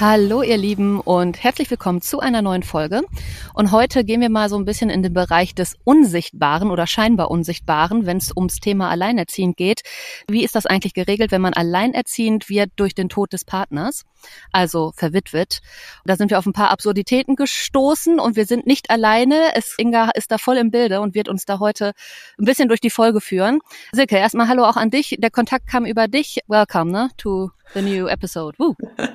Hallo ihr Lieben und herzlich willkommen zu einer neuen Folge. Und heute gehen wir mal so ein bisschen in den Bereich des Unsichtbaren oder scheinbar Unsichtbaren, wenn es ums Thema Alleinerziehend geht. Wie ist das eigentlich geregelt, wenn man alleinerziehend wird durch den Tod des Partners, also verwitwet? Da sind wir auf ein paar Absurditäten gestoßen und wir sind nicht alleine. Es, Inga ist da voll im Bilde und wird uns da heute ein bisschen durch die Folge führen. Silke, erstmal Hallo auch an dich. Der Kontakt kam über dich. Welcome ne, to the new episode. Woo.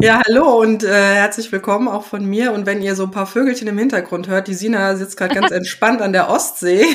Ja, hallo und äh, herzlich willkommen auch von mir. Und wenn ihr so ein paar Vögelchen im Hintergrund hört, die Sina sitzt gerade ganz entspannt an der Ostsee.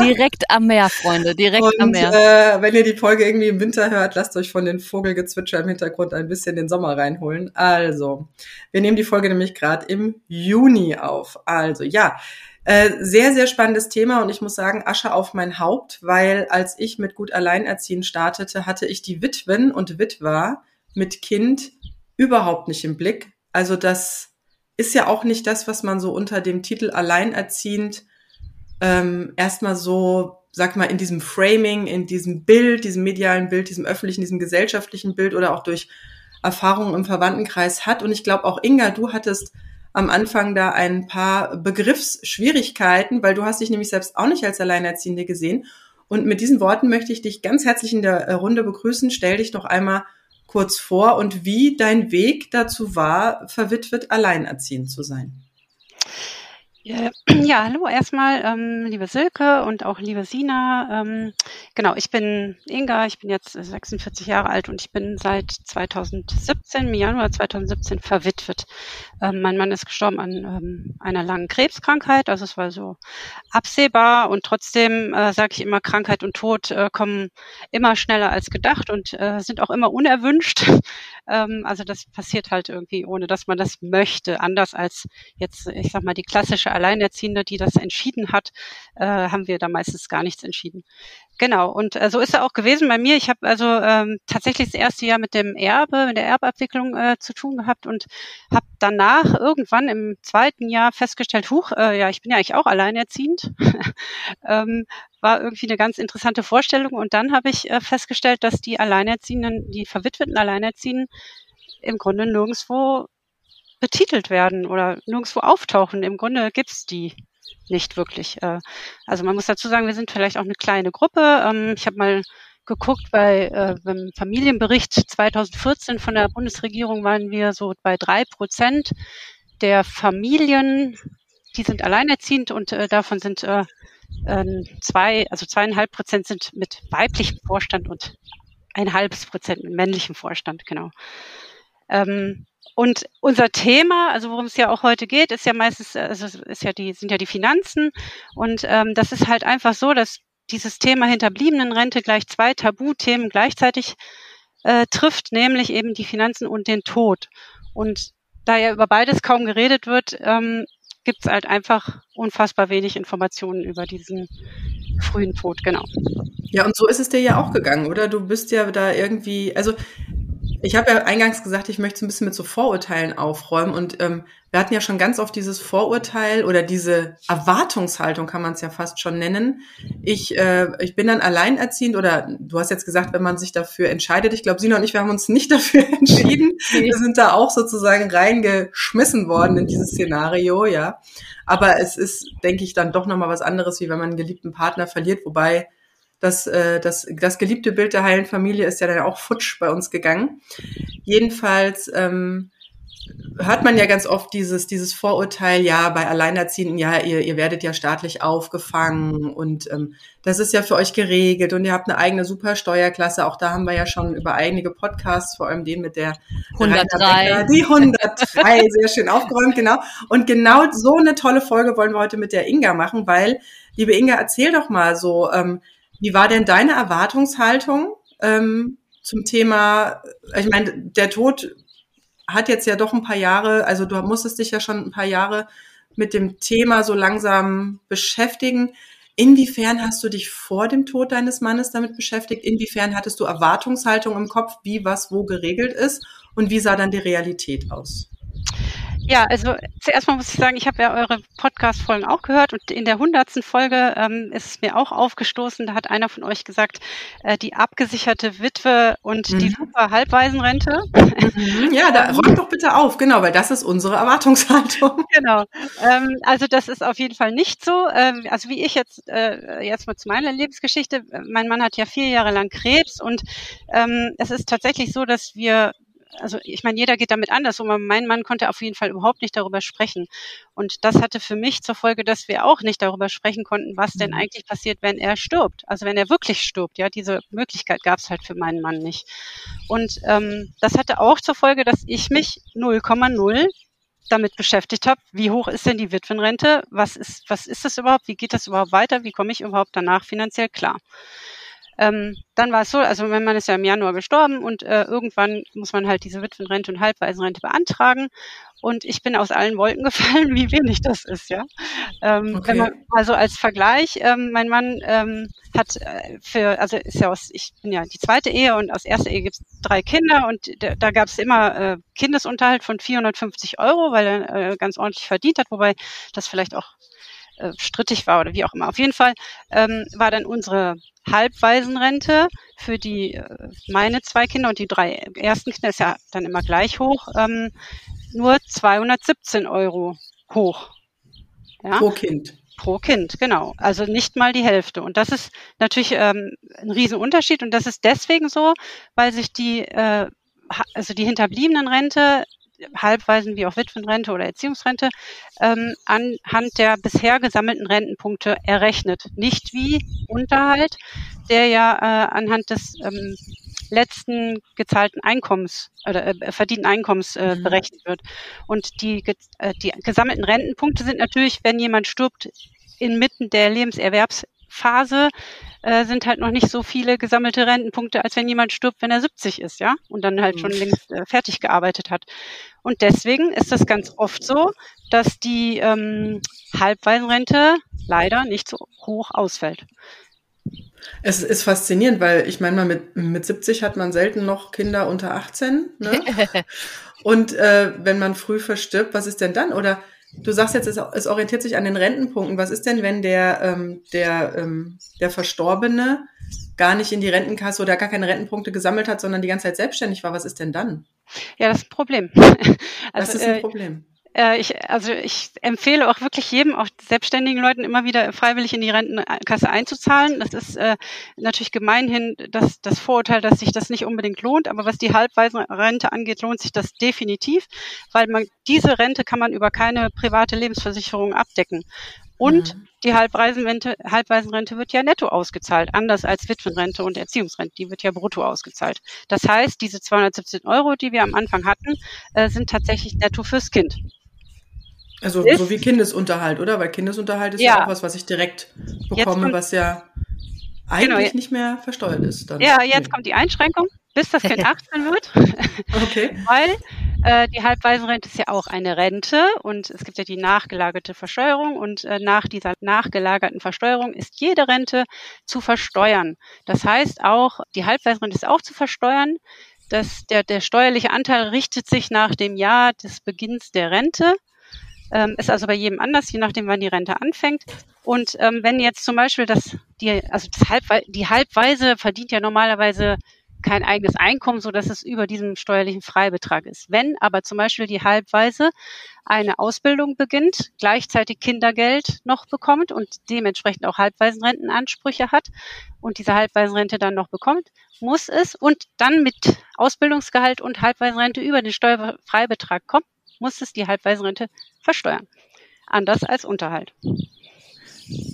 direkt am Meer, Freunde, direkt und, am Meer. Äh, wenn ihr die Folge irgendwie im Winter hört, lasst euch von den Vogelgezwitscher im Hintergrund ein bisschen den Sommer reinholen. Also, wir nehmen die Folge nämlich gerade im Juni auf. Also, ja. Äh, sehr, sehr spannendes Thema und ich muss sagen, Asche auf mein Haupt, weil als ich mit Gut Alleinerziehen startete, hatte ich die Witwen und Witwer mit Kind überhaupt nicht im Blick. Also das ist ja auch nicht das, was man so unter dem Titel Alleinerziehend ähm, erstmal so, sag mal, in diesem Framing, in diesem Bild, diesem medialen Bild, diesem öffentlichen, diesem gesellschaftlichen Bild oder auch durch Erfahrungen im Verwandtenkreis hat. Und ich glaube auch Inga, du hattest am Anfang da ein paar Begriffsschwierigkeiten, weil du hast dich nämlich selbst auch nicht als Alleinerziehende gesehen. Und mit diesen Worten möchte ich dich ganz herzlich in der Runde begrüßen. Stell dich doch einmal kurz vor und wie dein Weg dazu war, verwitwet alleinerziehend zu sein. Ja, ja, hallo erstmal, ähm, liebe Silke und auch liebe Sina. Ähm, genau, ich bin Inga, ich bin jetzt 46 Jahre alt und ich bin seit 2017, im Januar 2017 verwitwet. Ähm, mein Mann ist gestorben an ähm, einer langen Krebskrankheit, also es war so absehbar und trotzdem äh, sage ich immer, Krankheit und Tod äh, kommen immer schneller als gedacht und äh, sind auch immer unerwünscht. ähm, also das passiert halt irgendwie, ohne dass man das möchte, anders als jetzt, ich sag mal, die klassische Alleinerziehende, die das entschieden hat, äh, haben wir da meistens gar nichts entschieden. Genau, und äh, so ist es auch gewesen bei mir. Ich habe also ähm, tatsächlich das erste Jahr mit dem Erbe, mit der Erbabwicklung äh, zu tun gehabt und habe danach irgendwann im zweiten Jahr festgestellt, huch, äh, ja, ich bin ja eigentlich auch alleinerziehend. ähm, war irgendwie eine ganz interessante Vorstellung. Und dann habe ich äh, festgestellt, dass die Alleinerziehenden, die verwitweten Alleinerziehenden im Grunde nirgendwo betitelt werden oder nirgendwo auftauchen. Im Grunde gibt's die nicht wirklich. Äh, also man muss dazu sagen, wir sind vielleicht auch eine kleine Gruppe. Ähm, ich habe mal geguckt, bei äh, beim Familienbericht 2014 von der Bundesregierung waren wir so bei drei Prozent der Familien, die sind alleinerziehend und äh, davon sind äh, ähm, zwei, also zweieinhalb Prozent sind mit weiblichem Vorstand und ein halbes Prozent mit männlichem Vorstand, genau. Ähm, und unser Thema, also worum es ja auch heute geht, ist ja meistens, also ist ja die, sind ja die Finanzen. Und ähm, das ist halt einfach so, dass dieses Thema Hinterbliebenenrente gleich zwei Tabuthemen gleichzeitig äh, trifft, nämlich eben die Finanzen und den Tod. Und da ja über beides kaum geredet wird, ähm, gibt es halt einfach unfassbar wenig Informationen über diesen frühen Tod, genau. Ja, und so ist es dir ja auch gegangen, oder? Du bist ja da irgendwie, also ich habe ja eingangs gesagt, ich möchte so ein bisschen mit so Vorurteilen aufräumen und ähm, wir hatten ja schon ganz oft dieses Vorurteil oder diese Erwartungshaltung, kann man es ja fast schon nennen. Ich, äh, ich bin dann alleinerziehend oder du hast jetzt gesagt, wenn man sich dafür entscheidet. Ich glaube, Sina und ich, wir haben uns nicht dafür entschieden. Wir sind da auch sozusagen reingeschmissen worden in dieses Szenario, ja. Aber es ist, denke ich, dann doch nochmal was anderes, wie wenn man einen geliebten Partner verliert, wobei das, äh, das, das geliebte Bild der heilen Familie ist ja dann auch futsch bei uns gegangen. Jedenfalls ähm, hört man ja ganz oft dieses, dieses Vorurteil, ja, bei Alleinerziehenden, ja, ihr, ihr werdet ja staatlich aufgefangen und ähm, das ist ja für euch geregelt und ihr habt eine eigene super Steuerklasse. Auch da haben wir ja schon über einige Podcasts, vor allem den mit der 103. Becker, die 103, sehr schön aufgeräumt, genau. Und genau so eine tolle Folge wollen wir heute mit der Inga machen, weil, liebe Inga, erzähl doch mal so, ähm, wie war denn deine Erwartungshaltung ähm, zum Thema, ich meine, der Tod hat jetzt ja doch ein paar Jahre, also du musstest dich ja schon ein paar Jahre mit dem Thema so langsam beschäftigen. Inwiefern hast du dich vor dem Tod deines Mannes damit beschäftigt? Inwiefern hattest du Erwartungshaltung im Kopf, wie was wo geregelt ist? Und wie sah dann die Realität aus? Ja, also zuerst mal muss ich sagen, ich habe ja eure Podcast-Folgen auch gehört und in der hundertsten Folge ähm, ist es mir auch aufgestoßen, da hat einer von euch gesagt, äh, die abgesicherte Witwe und mhm. die super Halbwaisenrente. Mhm. Ja, da räumt doch bitte auf, genau, weil das ist unsere Erwartungshaltung. Genau. Ähm, also das ist auf jeden Fall nicht so. Ähm, also wie ich jetzt äh, jetzt mal zu meiner Lebensgeschichte. Mein Mann hat ja vier Jahre lang Krebs und ähm, es ist tatsächlich so, dass wir also ich meine, jeder geht damit anders um, aber mein Mann konnte auf jeden Fall überhaupt nicht darüber sprechen. Und das hatte für mich zur Folge, dass wir auch nicht darüber sprechen konnten, was denn mhm. eigentlich passiert, wenn er stirbt. Also wenn er wirklich stirbt, ja, diese Möglichkeit gab es halt für meinen Mann nicht. Und ähm, das hatte auch zur Folge, dass ich mich 0,0 damit beschäftigt habe, wie hoch ist denn die Witwenrente? Was ist, was ist das überhaupt? Wie geht das überhaupt weiter? Wie komme ich überhaupt danach finanziell klar? Ähm, dann war es so, also mein Mann ist ja im Januar gestorben und äh, irgendwann muss man halt diese Witwenrente und Halbwaisenrente beantragen. Und ich bin aus allen Wolken gefallen, wie wenig das ist, ja. Ähm, okay. man, also als Vergleich, ähm, mein Mann ähm, hat äh, für, also ist ja aus, ich bin ja die zweite Ehe und aus erster Ehe gibt's drei Kinder und da gab es immer äh, Kindesunterhalt von 450 Euro, weil er äh, ganz ordentlich verdient hat, wobei das vielleicht auch äh, strittig war oder wie auch immer. Auf jeden Fall ähm, war dann unsere Halbwaisenrente für die äh, meine zwei Kinder und die drei ersten Kinder ist ja dann immer gleich hoch, ähm, nur 217 Euro hoch. Ja? Pro Kind. Pro Kind, genau. Also nicht mal die Hälfte. Und das ist natürlich ähm, ein Riesenunterschied. Und das ist deswegen so, weil sich die, äh, also die hinterbliebenen Rente Halbwaisen wie auch Witwenrente oder Erziehungsrente ähm, anhand der bisher gesammelten Rentenpunkte errechnet. Nicht wie Unterhalt, der ja äh, anhand des ähm, letzten gezahlten Einkommens oder äh, verdienten Einkommens äh, mhm. berechnet wird. Und die, äh, die gesammelten Rentenpunkte sind natürlich, wenn jemand stirbt, inmitten der Lebenserwerbsphase äh, sind halt noch nicht so viele gesammelte Rentenpunkte, als wenn jemand stirbt, wenn er 70 ist, ja, und dann halt schon mhm. längst äh, fertig gearbeitet hat. Und deswegen ist es ganz oft so, dass die ähm, Halbwaisenrente leider nicht so hoch ausfällt. Es ist faszinierend, weil ich meine mal, mit, mit 70 hat man selten noch Kinder unter 18. Ne? Und äh, wenn man früh verstirbt, was ist denn dann? Oder Du sagst jetzt, es, es, orientiert sich an den Rentenpunkten. Was ist denn, wenn der, ähm, der, ähm, der Verstorbene gar nicht in die Rentenkasse oder gar keine Rentenpunkte gesammelt hat, sondern die ganze Zeit selbstständig war? Was ist denn dann? Ja, das ist ein Problem. Also, das ist ein äh, Problem. Äh, ich, also ich empfehle auch wirklich jedem, auch selbstständigen Leuten immer wieder freiwillig in die Rentenkasse einzuzahlen. Das ist äh, natürlich gemeinhin das, das Vorurteil, dass sich das nicht unbedingt lohnt, aber was die Halbwaisenrente angeht, lohnt sich das definitiv, weil man diese Rente kann man über keine private Lebensversicherung abdecken. Und mhm. die Halbwaisenrente, Halbwaisenrente wird ja netto ausgezahlt, anders als Witwenrente und Erziehungsrente. Die wird ja brutto ausgezahlt. Das heißt, diese 217 Euro, die wir am Anfang hatten, äh, sind tatsächlich netto fürs Kind. Also ist, so wie Kindesunterhalt, oder? Weil Kindesunterhalt ist ja, ja auch was, was ich direkt bekomme, kommt, was ja eigentlich genau, nicht mehr versteuert ist. Dann. Ja, jetzt nee. kommt die Einschränkung, bis das Kind 18 wird. Okay. Weil äh, die Halbwaisenrente ist ja auch eine Rente und es gibt ja die nachgelagerte Versteuerung und äh, nach dieser nachgelagerten Versteuerung ist jede Rente zu versteuern. Das heißt auch, die Halbwaisenrente ist auch zu versteuern. Das, der, der steuerliche Anteil richtet sich nach dem Jahr des Beginns der Rente ähm, ist also bei jedem anders, je nachdem, wann die Rente anfängt. Und ähm, wenn jetzt zum Beispiel das, die, also das Halbwe die Halbweise verdient ja normalerweise kein eigenes Einkommen, so dass es über diesem steuerlichen Freibetrag ist. Wenn aber zum Beispiel die Halbweise eine Ausbildung beginnt, gleichzeitig Kindergeld noch bekommt und dementsprechend auch Halbwaisenrentenansprüche hat und diese Halbwaisenrente dann noch bekommt, muss es und dann mit Ausbildungsgehalt und Halbwaisenrente über den Steuerfreibetrag kommt, muss es die Halbwaisenrente versteuern. Anders als Unterhalt.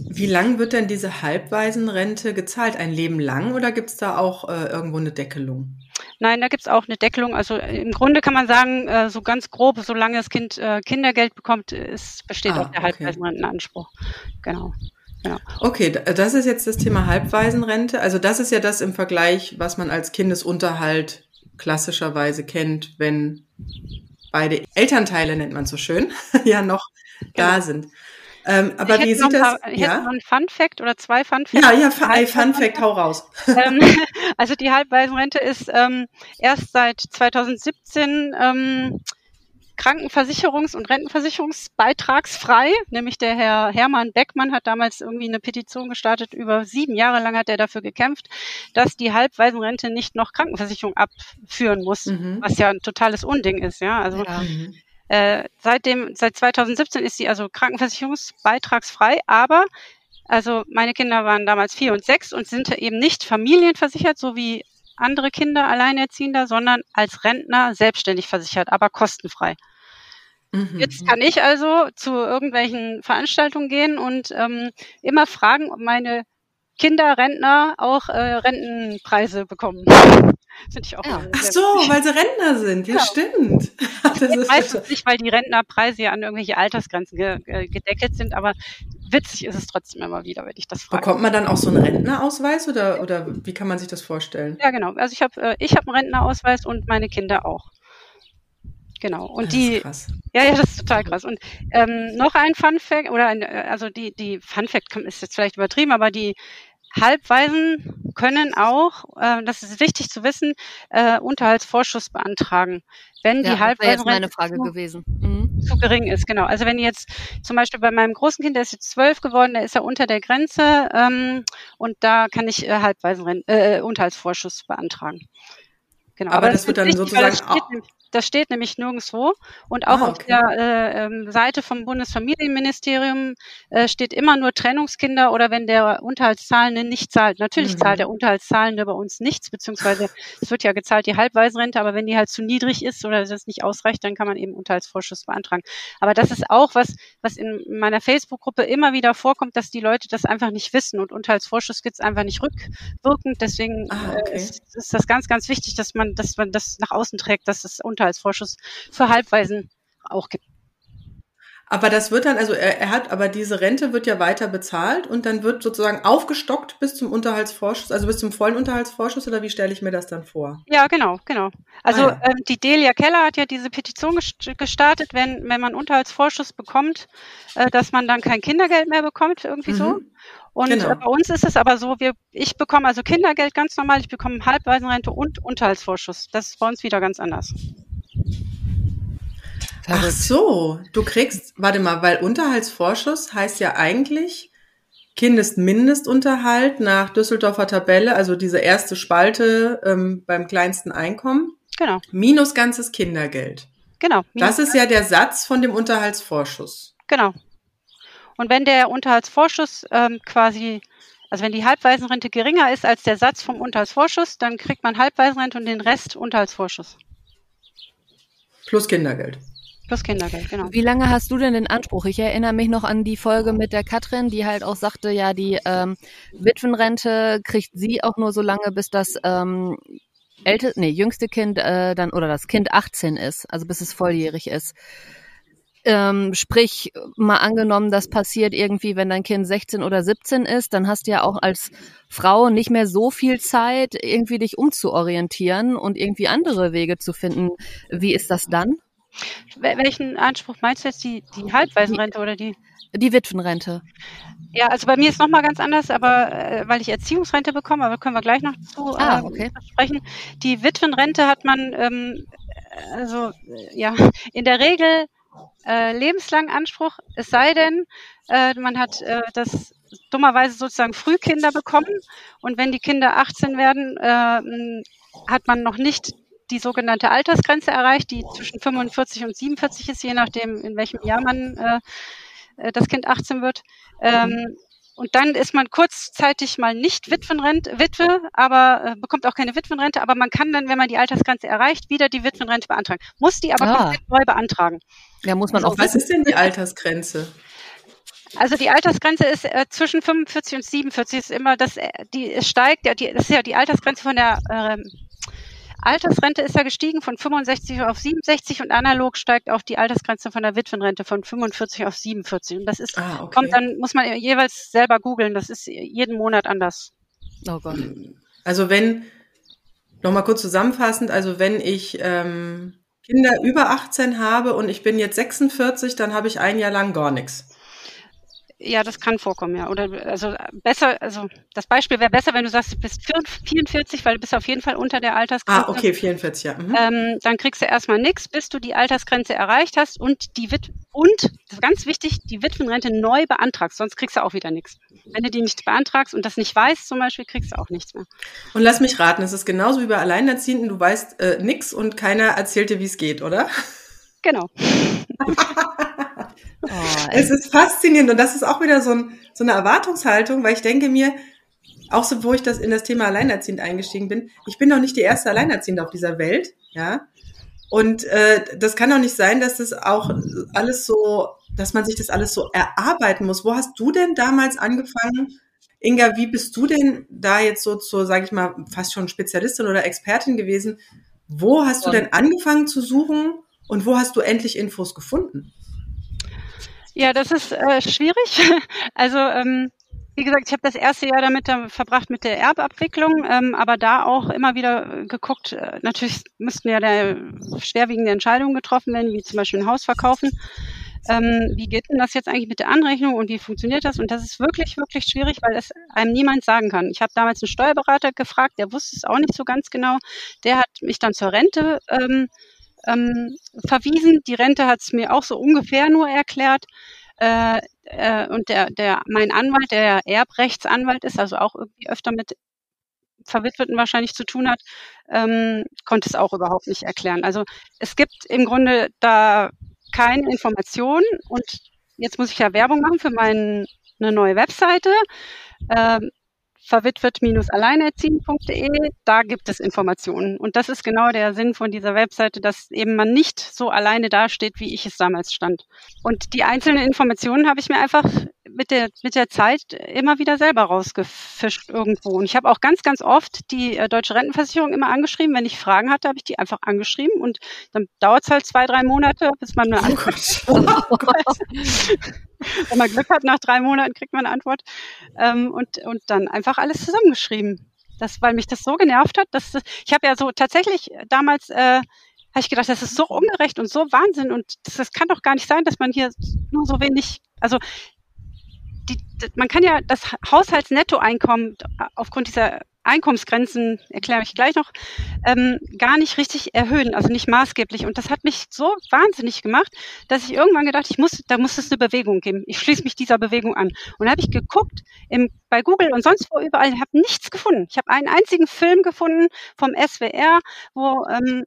Wie lang wird denn diese Halbwaisenrente gezahlt? Ein Leben lang oder gibt es da auch äh, irgendwo eine Deckelung? Nein, da gibt es auch eine Deckelung. Also äh, im Grunde kann man sagen, äh, so ganz grob, solange das Kind äh, Kindergeld bekommt, ist, besteht ah, auch der okay. Halbwaisenrentenanspruch. Genau. Ja. Okay, das ist jetzt das Thema Halbwaisenrente. Also das ist ja das im Vergleich, was man als Kindesunterhalt klassischerweise kennt, wenn beide Elternteile, nennt man so schön, ja noch genau. da sind. Ähm, aber wie sieht das? Paar, ich ja? hätte noch ein Fun Fact oder zwei Fun Facts. Ja, ja, ein Fun Fact, hau raus. Ähm, also die Halbwaisenrente ist ähm, erst seit 2017 ähm, Krankenversicherungs- und Rentenversicherungsbeitragsfrei. Nämlich der Herr Hermann Beckmann hat damals irgendwie eine Petition gestartet. Über sieben Jahre lang hat er dafür gekämpft, dass die Halbwaisenrente nicht noch Krankenversicherung abführen muss, mhm. was ja ein totales Unding ist. Ja, also ja. Mhm. Äh, seitdem, seit 2017 ist sie also krankenversicherungsbeitragsfrei, aber also meine Kinder waren damals vier und sechs und sind eben nicht familienversichert, so wie andere Kinder Alleinerziehender, sondern als Rentner selbstständig versichert, aber kostenfrei. Mhm. Jetzt kann ich also zu irgendwelchen Veranstaltungen gehen und ähm, immer fragen, ob meine Kinder, Rentner auch äh, Rentenpreise bekommen. Finde ich auch. Ja. Ach so, weil sie Rentner sind. Ja, ja. stimmt. Das, das ist meistens nicht, weil die Rentnerpreise ja an irgendwelche Altersgrenzen ge gedeckelt sind, aber witzig ist es trotzdem immer wieder, wenn ich das frage. Bekommt man dann auch so einen Rentnerausweis oder, oder wie kann man sich das vorstellen? Ja, genau. Also ich habe äh, ich hab einen Rentnerausweis und meine Kinder auch. Genau. Und das die, krass. ja, ja, das ist total krass. Und ähm, noch ein Fun Fact oder ein, äh, also die die Fun Fact ist jetzt vielleicht übertrieben, aber die Halbwaisen können auch, äh, das ist wichtig zu wissen, äh, Unterhaltsvorschuss beantragen, wenn die ja, Halbwaisen meine Frage zu, gewesen. Mhm. zu gering ist. Genau. Also wenn jetzt zum Beispiel bei meinem großen Kind, der ist jetzt zwölf geworden, der ist ja unter der Grenze ähm, und da kann ich äh, Halbwaisen äh, Unterhaltsvorschuss beantragen. Genau. Aber, aber das, das wird dann sozusagen auch, das steht nämlich nirgendwo. Und auch ah, okay. auf der äh, ähm, Seite vom Bundesfamilienministerium äh, steht immer nur Trennungskinder oder wenn der Unterhaltszahlende nicht zahlt. Natürlich mhm. zahlt der Unterhaltszahlende bei uns nichts, beziehungsweise es wird ja gezahlt die Halbwaisenrente, aber wenn die halt zu niedrig ist oder das nicht ausreicht, dann kann man eben Unterhaltsvorschuss beantragen. Aber das ist auch was, was in meiner Facebook-Gruppe immer wieder vorkommt, dass die Leute das einfach nicht wissen und Unterhaltsvorschuss gibt's einfach nicht rückwirkend. Deswegen ah, äh, okay. äh, ist, ist, das ganz, ganz wichtig, dass man, dass man das nach außen trägt, dass es Unterhaltsvorschuss Unterhaltsvorschuss für Halbwaisen auch gibt. Aber das wird dann, also er, er, hat, aber diese Rente wird ja weiter bezahlt und dann wird sozusagen aufgestockt bis zum Unterhaltsvorschuss, also bis zum vollen Unterhaltsvorschuss oder wie stelle ich mir das dann vor? Ja, genau, genau. Also ah, ja. ähm, die Delia Keller hat ja diese Petition gestartet, wenn, wenn man Unterhaltsvorschuss bekommt, äh, dass man dann kein Kindergeld mehr bekommt, irgendwie mhm. so. Und genau. äh, bei uns ist es aber so, wir, ich bekomme also Kindergeld ganz normal, ich bekomme Halbwaisenrente und Unterhaltsvorschuss. Das ist bei uns wieder ganz anders. Ach so, du kriegst, warte mal, weil Unterhaltsvorschuss heißt ja eigentlich Kindesmindestunterhalt nach Düsseldorfer Tabelle, also diese erste Spalte ähm, beim kleinsten Einkommen. Genau. Minus ganzes Kindergeld. Genau. Das ist ja der Satz von dem Unterhaltsvorschuss. Genau. Und wenn der Unterhaltsvorschuss ähm, quasi, also wenn die Halbwaisenrente geringer ist als der Satz vom Unterhaltsvorschuss, dann kriegt man Halbwaisenrente und den Rest Unterhaltsvorschuss. Plus Kindergeld. Plus Kindergeld, genau. Wie lange hast du denn den Anspruch? Ich erinnere mich noch an die Folge mit der Katrin, die halt auch sagte, ja, die ähm, Witwenrente kriegt sie auch nur so lange, bis das ähm, älteste, nee, jüngste Kind äh, dann oder das Kind 18 ist, also bis es volljährig ist. Ähm, sprich, mal angenommen, das passiert irgendwie, wenn dein Kind 16 oder 17 ist, dann hast du ja auch als Frau nicht mehr so viel Zeit, irgendwie dich umzuorientieren und irgendwie andere Wege zu finden. Wie ist das dann? Welchen Anspruch meinst du jetzt? Die, die Halbwaisenrente oder die? Die Witwenrente. Ja, also bei mir ist nochmal ganz anders, aber äh, weil ich Erziehungsrente bekomme, aber können wir gleich noch zu ah, äh, okay. sprechen. Die Witwenrente hat man, ähm, also äh, ja, in der Regel lebenslangen Anspruch, es sei denn, man hat das dummerweise sozusagen Frühkinder bekommen und wenn die Kinder 18 werden, hat man noch nicht die sogenannte Altersgrenze erreicht, die zwischen 45 und 47 ist, je nachdem, in welchem Jahr man äh, äh das Kind 18 wird. Ähm, und dann ist man kurzzeitig mal nicht Witwenrente, Witwe, aber äh, bekommt auch keine Witwenrente, aber man kann dann, wenn man die Altersgrenze erreicht, wieder die Witwenrente beantragen. Muss die aber ah. komplett neu beantragen. Ja, muss man auch. Was ist denn die Altersgrenze? Also die Altersgrenze ist äh, zwischen 45 und 47 ist immer das, äh, die es steigt, ja, die, das ist ja die Altersgrenze von der ähm, Altersrente ist ja gestiegen von 65 auf 67 und analog steigt auch die Altersgrenze von der Witwenrente von 45 auf 47. Und das ist, ah, okay. kommt dann, muss man jeweils selber googeln. Das ist jeden Monat anders. Oh Gott. Also wenn, nochmal kurz zusammenfassend, also wenn ich ähm, Kinder über 18 habe und ich bin jetzt 46, dann habe ich ein Jahr lang gar nichts. Ja, das kann vorkommen, ja. Oder also besser, also das Beispiel wäre besser, wenn du sagst, du bist 44, weil du bist auf jeden Fall unter der Altersgrenze. Ah, okay, 44, ja. Mhm. Ähm, dann kriegst du erstmal nichts, bis du die Altersgrenze erreicht hast und die Wit und, das ist ganz wichtig, die Witwenrente neu beantragst, sonst kriegst du auch wieder nichts. Wenn du die nicht beantragst und das nicht weißt zum Beispiel, kriegst du auch nichts mehr. Und lass mich raten, es ist genauso wie bei Alleinerziehenden, du weißt äh, nichts und keiner erzählt dir, wie es geht, oder? Genau. Oh, es ist faszinierend und das ist auch wieder so, ein, so eine Erwartungshaltung, weil ich denke mir, auch so, wo ich das in das Thema Alleinerziehend eingestiegen bin, ich bin doch nicht die erste Alleinerziehende auf dieser Welt, ja. Und äh, das kann doch nicht sein, dass das auch alles so, dass man sich das alles so erarbeiten muss. Wo hast du denn damals angefangen? Inga, wie bist du denn da jetzt so zur, sage ich mal, fast schon Spezialistin oder Expertin gewesen? Wo hast du denn angefangen zu suchen und wo hast du endlich Infos gefunden? Ja, das ist äh, schwierig. Also ähm, wie gesagt, ich habe das erste Jahr damit äh, verbracht mit der Erbabwicklung, ähm, aber da auch immer wieder geguckt, äh, natürlich müssten ja da schwerwiegende Entscheidungen getroffen werden, wie zum Beispiel ein Haus verkaufen. Ähm, wie geht denn das jetzt eigentlich mit der Anrechnung und wie funktioniert das? Und das ist wirklich, wirklich schwierig, weil es einem niemand sagen kann. Ich habe damals einen Steuerberater gefragt, der wusste es auch nicht so ganz genau. Der hat mich dann zur Rente ähm, ähm, verwiesen. Die Rente hat es mir auch so ungefähr nur erklärt. Äh, äh, und der, der, mein Anwalt, der Erbrechtsanwalt ist, also auch irgendwie öfter mit Verwitweten wahrscheinlich zu tun hat, ähm, konnte es auch überhaupt nicht erklären. Also es gibt im Grunde da keine Informationen und jetzt muss ich ja Werbung machen für meine neue Webseite. Ähm, verwitwet-alleinerziehen.de, da gibt es Informationen. Und das ist genau der Sinn von dieser Webseite, dass eben man nicht so alleine dasteht, wie ich es damals stand. Und die einzelnen Informationen habe ich mir einfach mit der, mit der Zeit immer wieder selber rausgefischt irgendwo. Und ich habe auch ganz, ganz oft die äh, Deutsche Rentenversicherung immer angeschrieben. Wenn ich Fragen hatte, habe ich die einfach angeschrieben. Und dann dauert es halt zwei, drei Monate, bis man eine Antwort. Oh Gott. Wenn man Glück hat, nach drei Monaten kriegt man eine Antwort. Ähm, und, und dann einfach alles zusammengeschrieben. Das, weil mich das so genervt hat, dass ich habe ja so tatsächlich damals äh, habe ich gedacht, das ist so ungerecht und so Wahnsinn und das, das kann doch gar nicht sein, dass man hier nur so wenig, also man kann ja das Haushaltsnettoeinkommen aufgrund dieser Einkommensgrenzen, erkläre ich gleich noch, ähm, gar nicht richtig erhöhen, also nicht maßgeblich. Und das hat mich so wahnsinnig gemacht, dass ich irgendwann gedacht, ich muss, da muss es eine Bewegung geben. Ich schließe mich dieser Bewegung an. Und habe ich geguckt im, bei Google und sonst wo überall, habe nichts gefunden. Ich habe einen einzigen Film gefunden vom SWR, wo ähm,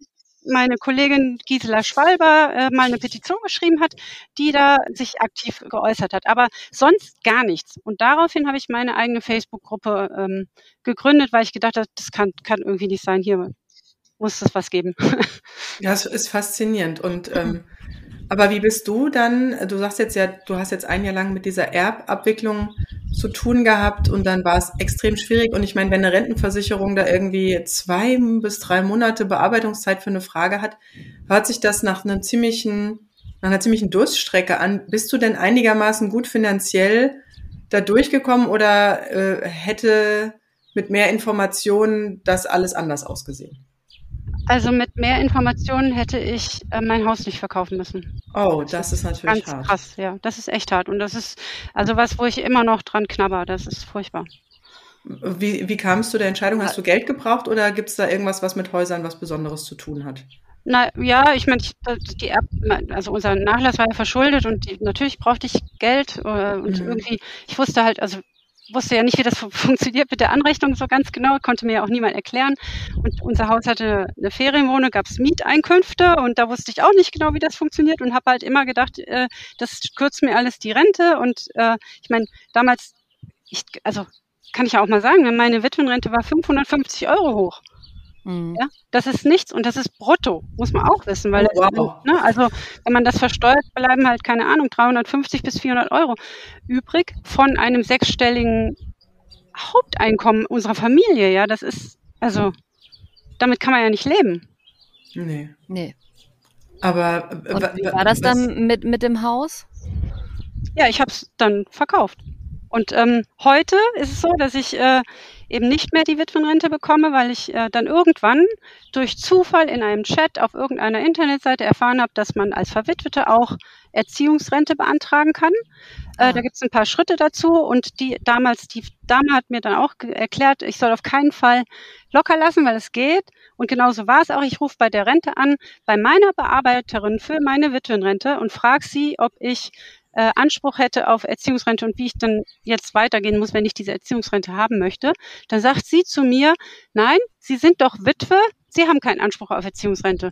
meine Kollegin Gisela Schwalber äh, mal eine Petition geschrieben hat, die da sich aktiv geäußert hat. Aber sonst gar nichts. Und daraufhin habe ich meine eigene Facebook-Gruppe ähm, gegründet, weil ich gedacht habe, das kann, kann irgendwie nicht sein. Hier muss es was geben. Ja, es ist faszinierend. Und ähm, aber wie bist du dann? Du sagst jetzt ja, du hast jetzt ein Jahr lang mit dieser Erbabwicklung zu tun gehabt und dann war es extrem schwierig. Und ich meine, wenn eine Rentenversicherung da irgendwie zwei bis drei Monate Bearbeitungszeit für eine Frage hat, hört sich das nach einem ziemlichen, nach einer ziemlichen Durststrecke an. Bist du denn einigermaßen gut finanziell da durchgekommen oder äh, hätte mit mehr Informationen das alles anders ausgesehen? Also mit mehr Informationen hätte ich äh, mein Haus nicht verkaufen müssen. Oh, das ist natürlich Ganz hart. krass, ja. Das ist echt hart. Und das ist also was, wo ich immer noch dran knabber. Das ist furchtbar. Wie, wie kam es zu der Entscheidung? Hast du Geld gebraucht oder gibt es da irgendwas, was mit Häusern was Besonderes zu tun hat? Na ja, ich meine, die Erb, also unser Nachlass war ja verschuldet und die, natürlich brauchte ich Geld äh, und mhm. irgendwie, ich wusste halt, also wusste ja nicht, wie das funktioniert mit der Anrechnung so ganz genau, konnte mir ja auch niemand erklären. Und unser Haus hatte eine Ferienwohnung, gab es Mieteinkünfte und da wusste ich auch nicht genau, wie das funktioniert und habe halt immer gedacht, äh, das kürzt mir alles die Rente. Und äh, ich meine, damals, ich, also kann ich ja auch mal sagen, ne, meine Witwenrente war 550 Euro hoch. Mhm. Ja, das ist nichts und das ist brutto, muss man auch wissen, weil oh, wow. ne, also wenn man das versteuert, bleiben halt keine Ahnung 350 bis 400 Euro übrig von einem sechsstelligen Haupteinkommen unserer Familie. Ja, das ist also damit kann man ja nicht leben. Nee. Nee. Aber und wie war das dann mit mit dem Haus? Ja, ich habe es dann verkauft. Und ähm, heute ist es so, dass ich äh, eben nicht mehr die Witwenrente bekomme, weil ich äh, dann irgendwann durch Zufall in einem Chat auf irgendeiner Internetseite erfahren habe, dass man als Verwitwete auch Erziehungsrente beantragen kann. Äh, ah. da gibt es ein paar Schritte dazu und die damals, die Dame hat mir dann auch erklärt, ich soll auf keinen Fall locker lassen, weil es geht. Und genauso war es auch. Ich rufe bei der Rente an, bei meiner Bearbeiterin für meine Witwenrente und frage sie, ob ich äh, Anspruch hätte auf Erziehungsrente und wie ich dann jetzt weitergehen muss, wenn ich diese Erziehungsrente haben möchte, dann sagt sie zu mir, nein, Sie sind doch Witwe, Sie haben keinen Anspruch auf Erziehungsrente.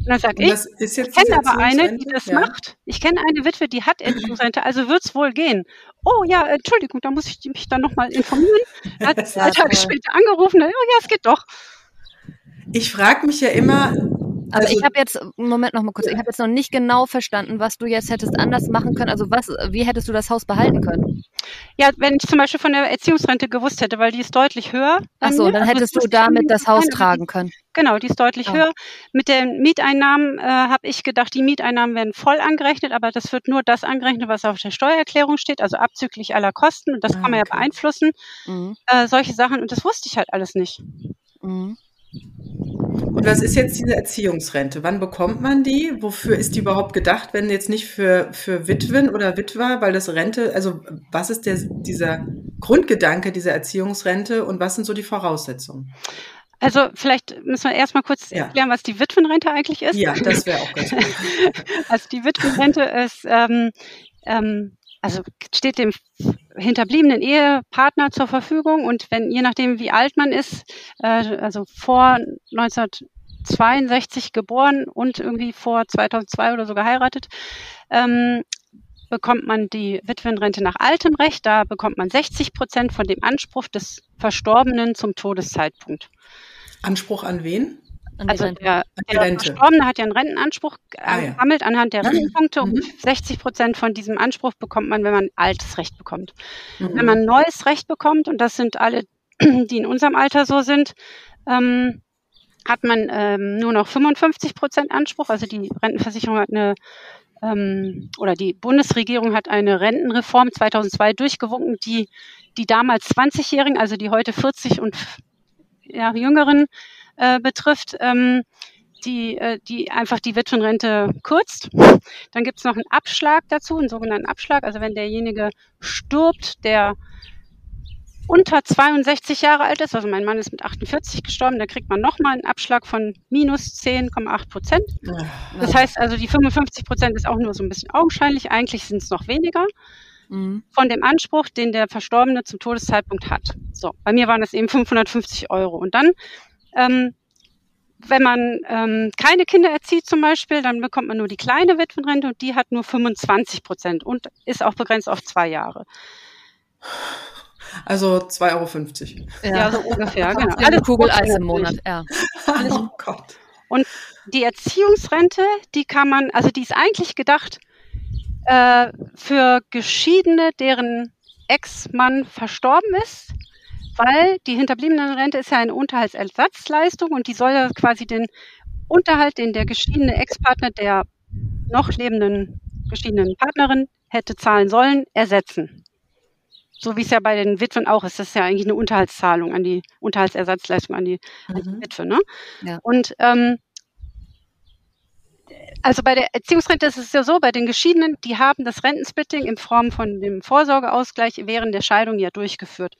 Und dann sage ich, ich kenne aber eine, die das ja. macht. Ich kenne eine Witwe, die hat Erziehungsrente, also wird's wohl gehen. Oh ja, Entschuldigung, da muss ich mich dann nochmal informieren. Er hat zwei Tage später angerufen, oh ja, es geht doch. Ich frage mich ja immer, aber also, ich habe jetzt, Moment noch mal kurz, ich habe jetzt noch nicht genau verstanden, was du jetzt hättest anders machen können. Also was, wie hättest du das Haus behalten können? Ja, wenn ich zum Beispiel von der Erziehungsrente gewusst hätte, weil die ist deutlich höher. Ach so, dann also hättest du damit das Haus tragen können. Genau, die ist deutlich oh. höher. Mit den Mieteinnahmen äh, habe ich gedacht, die Mieteinnahmen werden voll angerechnet, aber das wird nur das angerechnet, was auf der Steuererklärung steht, also abzüglich aller Kosten. Und das ah, kann man okay. ja beeinflussen. Mhm. Äh, solche Sachen. Und das wusste ich halt alles nicht. Mhm. Und was ist jetzt diese Erziehungsrente? Wann bekommt man die? Wofür ist die überhaupt gedacht, wenn jetzt nicht für, für Witwen oder Witwer? Weil das Rente, also was ist der, dieser Grundgedanke dieser Erziehungsrente und was sind so die Voraussetzungen? Also vielleicht müssen wir erstmal kurz ja. erklären, was die Witwenrente eigentlich ist. Ja, das wäre auch ganz gut. also die Witwenrente ist ähm, ähm, also steht dem hinterbliebenen Ehepartner zur Verfügung und wenn, je nachdem wie alt man ist, äh, also vor 1962 geboren und irgendwie vor 2002 oder so geheiratet, ähm, bekommt man die Witwenrente nach altem Recht. Da bekommt man 60 Prozent von dem Anspruch des Verstorbenen zum Todeszeitpunkt. Anspruch an wen? Also der, der Verstorbene hat ja einen Rentenanspruch ah, ja. sammelt anhand der Rentenpunkte mhm. und 60 Prozent von diesem Anspruch bekommt man, wenn man altes Recht bekommt. Mhm. Wenn man neues Recht bekommt, und das sind alle, die in unserem Alter so sind, ähm, hat man ähm, nur noch 55 Prozent Anspruch. Also die Rentenversicherung hat eine ähm, oder die Bundesregierung hat eine Rentenreform 2002 durchgewunken, die die damals 20-Jährigen, also die heute 40 und ja, Jüngeren, äh, betrifft, ähm, die, äh, die einfach die Witwenrente kürzt. Dann gibt es noch einen Abschlag dazu, einen sogenannten Abschlag. Also wenn derjenige stirbt, der unter 62 Jahre alt ist, also mein Mann ist mit 48 gestorben, da kriegt man nochmal einen Abschlag von minus 10,8 Prozent. Das heißt also, die 55 Prozent ist auch nur so ein bisschen augenscheinlich, eigentlich sind es noch weniger mhm. von dem Anspruch, den der Verstorbene zum Todeszeitpunkt hat. So, bei mir waren es eben 550 Euro. Und dann ähm, wenn man ähm, keine Kinder erzieht zum Beispiel, dann bekommt man nur die kleine Witwenrente und die hat nur 25 Prozent und ist auch begrenzt auf zwei Jahre. Also 2,50 Euro. Ja, ja so ungefähr, genau. Eine Kugel Eis im Monat, ja. oh Gott. Und die Erziehungsrente, die kann man, also die ist eigentlich gedacht äh, für Geschiedene, deren Ex-Mann verstorben ist weil die hinterbliebene Rente ist ja eine Unterhaltsersatzleistung und die soll ja quasi den Unterhalt, den der geschiedene Ex-Partner der noch lebenden geschiedenen Partnerin hätte zahlen sollen, ersetzen. So wie es ja bei den Witwen auch ist. Das ist ja eigentlich eine Unterhaltszahlung an die Unterhaltsersatzleistung an die, mhm. an die. Witwe. Ne? Ja. Und ähm, also bei der Erziehungsrente ist es ja so, bei den Geschiedenen, die haben das Rentensplitting in Form von dem Vorsorgeausgleich während der Scheidung ja durchgeführt.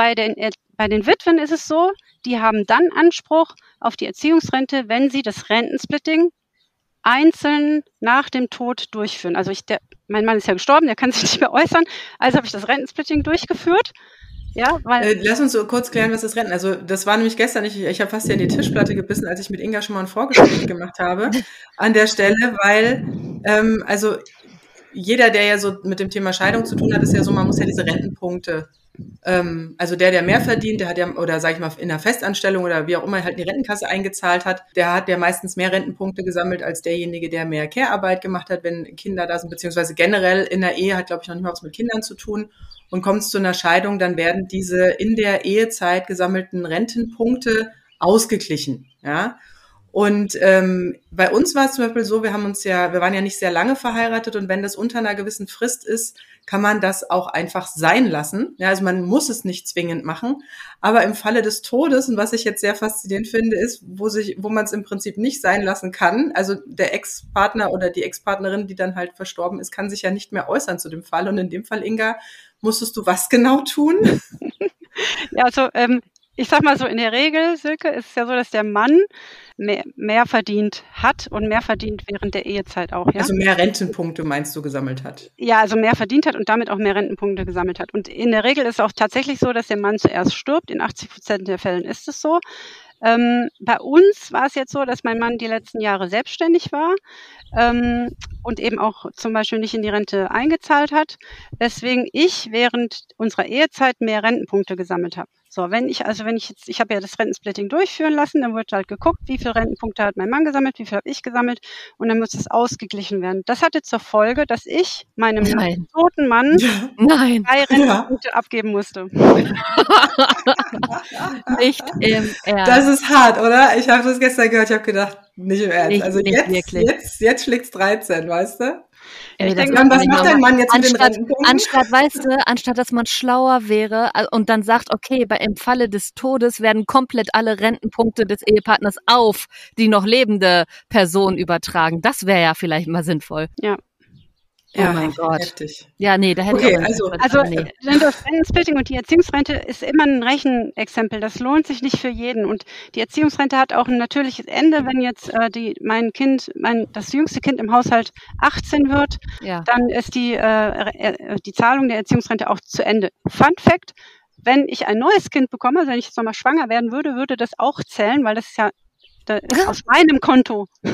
Bei den, bei den Witwen ist es so, die haben dann Anspruch auf die Erziehungsrente, wenn sie das Rentensplitting einzeln nach dem Tod durchführen. Also ich, der, mein Mann ist ja gestorben, der kann sich nicht mehr äußern, also habe ich das Rentensplitting durchgeführt. Ja, weil äh, Lass uns so kurz klären, was das Renten. Also das war nämlich gestern, ich, ich habe fast hier in die Tischplatte gebissen, als ich mit Inga schon mal ein Vorgespräch gemacht habe an der Stelle, weil ähm, also jeder, der ja so mit dem Thema Scheidung zu tun hat, ist ja so, man muss ja diese Rentenpunkte ähm, also der, der mehr verdient, der hat ja, oder sag ich mal, in einer Festanstellung oder wie auch immer halt in die Rentenkasse eingezahlt hat, der hat ja meistens mehr Rentenpunkte gesammelt als derjenige, der mehr Care-Arbeit gemacht hat, wenn Kinder da sind, beziehungsweise generell in der Ehe hat, glaube ich, noch nicht mal was mit Kindern zu tun. Und kommt es zu einer Scheidung, dann werden diese in der Ehezeit gesammelten Rentenpunkte ausgeglichen. Ja. Und ähm, bei uns war es zum Beispiel so, wir haben uns ja, wir waren ja nicht sehr lange verheiratet und wenn das unter einer gewissen Frist ist, kann man das auch einfach sein lassen. Ja, also man muss es nicht zwingend machen. Aber im Falle des Todes, und was ich jetzt sehr faszinierend finde, ist, wo sich, wo man es im Prinzip nicht sein lassen kann. Also der Ex-Partner oder die Ex-Partnerin, die dann halt verstorben ist, kann sich ja nicht mehr äußern zu dem Fall. Und in dem Fall, Inga, musstest du was genau tun? Ja, also ähm, ich sag mal so, in der Regel, Silke, ist es ja so, dass der Mann mehr, mehr verdient hat und mehr verdient während der Ehezeit auch. Ja? Also mehr Rentenpunkte meinst du gesammelt hat? Ja, also mehr verdient hat und damit auch mehr Rentenpunkte gesammelt hat. Und in der Regel ist es auch tatsächlich so, dass der Mann zuerst stirbt. In 80 Prozent der Fällen ist es so. Ähm, bei uns war es jetzt so, dass mein Mann die letzten Jahre selbstständig war ähm, und eben auch zum Beispiel nicht in die Rente eingezahlt hat, weswegen ich während unserer Ehezeit mehr Rentenpunkte gesammelt habe. So, wenn ich, also wenn ich jetzt, ich habe ja das Rentensplitting durchführen lassen, dann wird halt geguckt, wie viele Rentenpunkte hat mein Mann gesammelt, wie viel habe ich gesammelt und dann muss es ausgeglichen werden. Das hatte zur Folge, dass ich meinem Nein. toten Mann Nein. drei Rentenpunkte ja. abgeben musste. nicht im Ernst. Das ist hart, oder? Ich habe das gestern gehört, ich habe gedacht, nicht im Ernst. Nicht, also nicht jetzt, wirklich. jetzt, jetzt schlägt's 13, weißt du? Ich denke, dann, was macht dein Mann jetzt anstatt, mit den Anstatt, weißt du, anstatt dass man schlauer wäre und dann sagt, okay, bei, im Falle des Todes werden komplett alle Rentenpunkte des Ehepartners auf die noch lebende Person übertragen. Das wäre ja vielleicht mal sinnvoll. Ja. Oh ja, mein Gott. Heftig. Ja, nee, da hätte okay, ich auch Also, also nee. das Rentensplitting und die Erziehungsrente ist immer ein Rechenexempel. Das lohnt sich nicht für jeden. Und die Erziehungsrente hat auch ein natürliches Ende. Wenn jetzt äh, die, mein Kind, mein, das jüngste Kind im Haushalt 18 wird, ja. dann ist die, äh, äh, die Zahlung der Erziehungsrente auch zu Ende. Fun Fact, wenn ich ein neues Kind bekomme, also wenn ich jetzt nochmal schwanger werden würde, würde das auch zählen, weil das ist ja aus meinem Konto.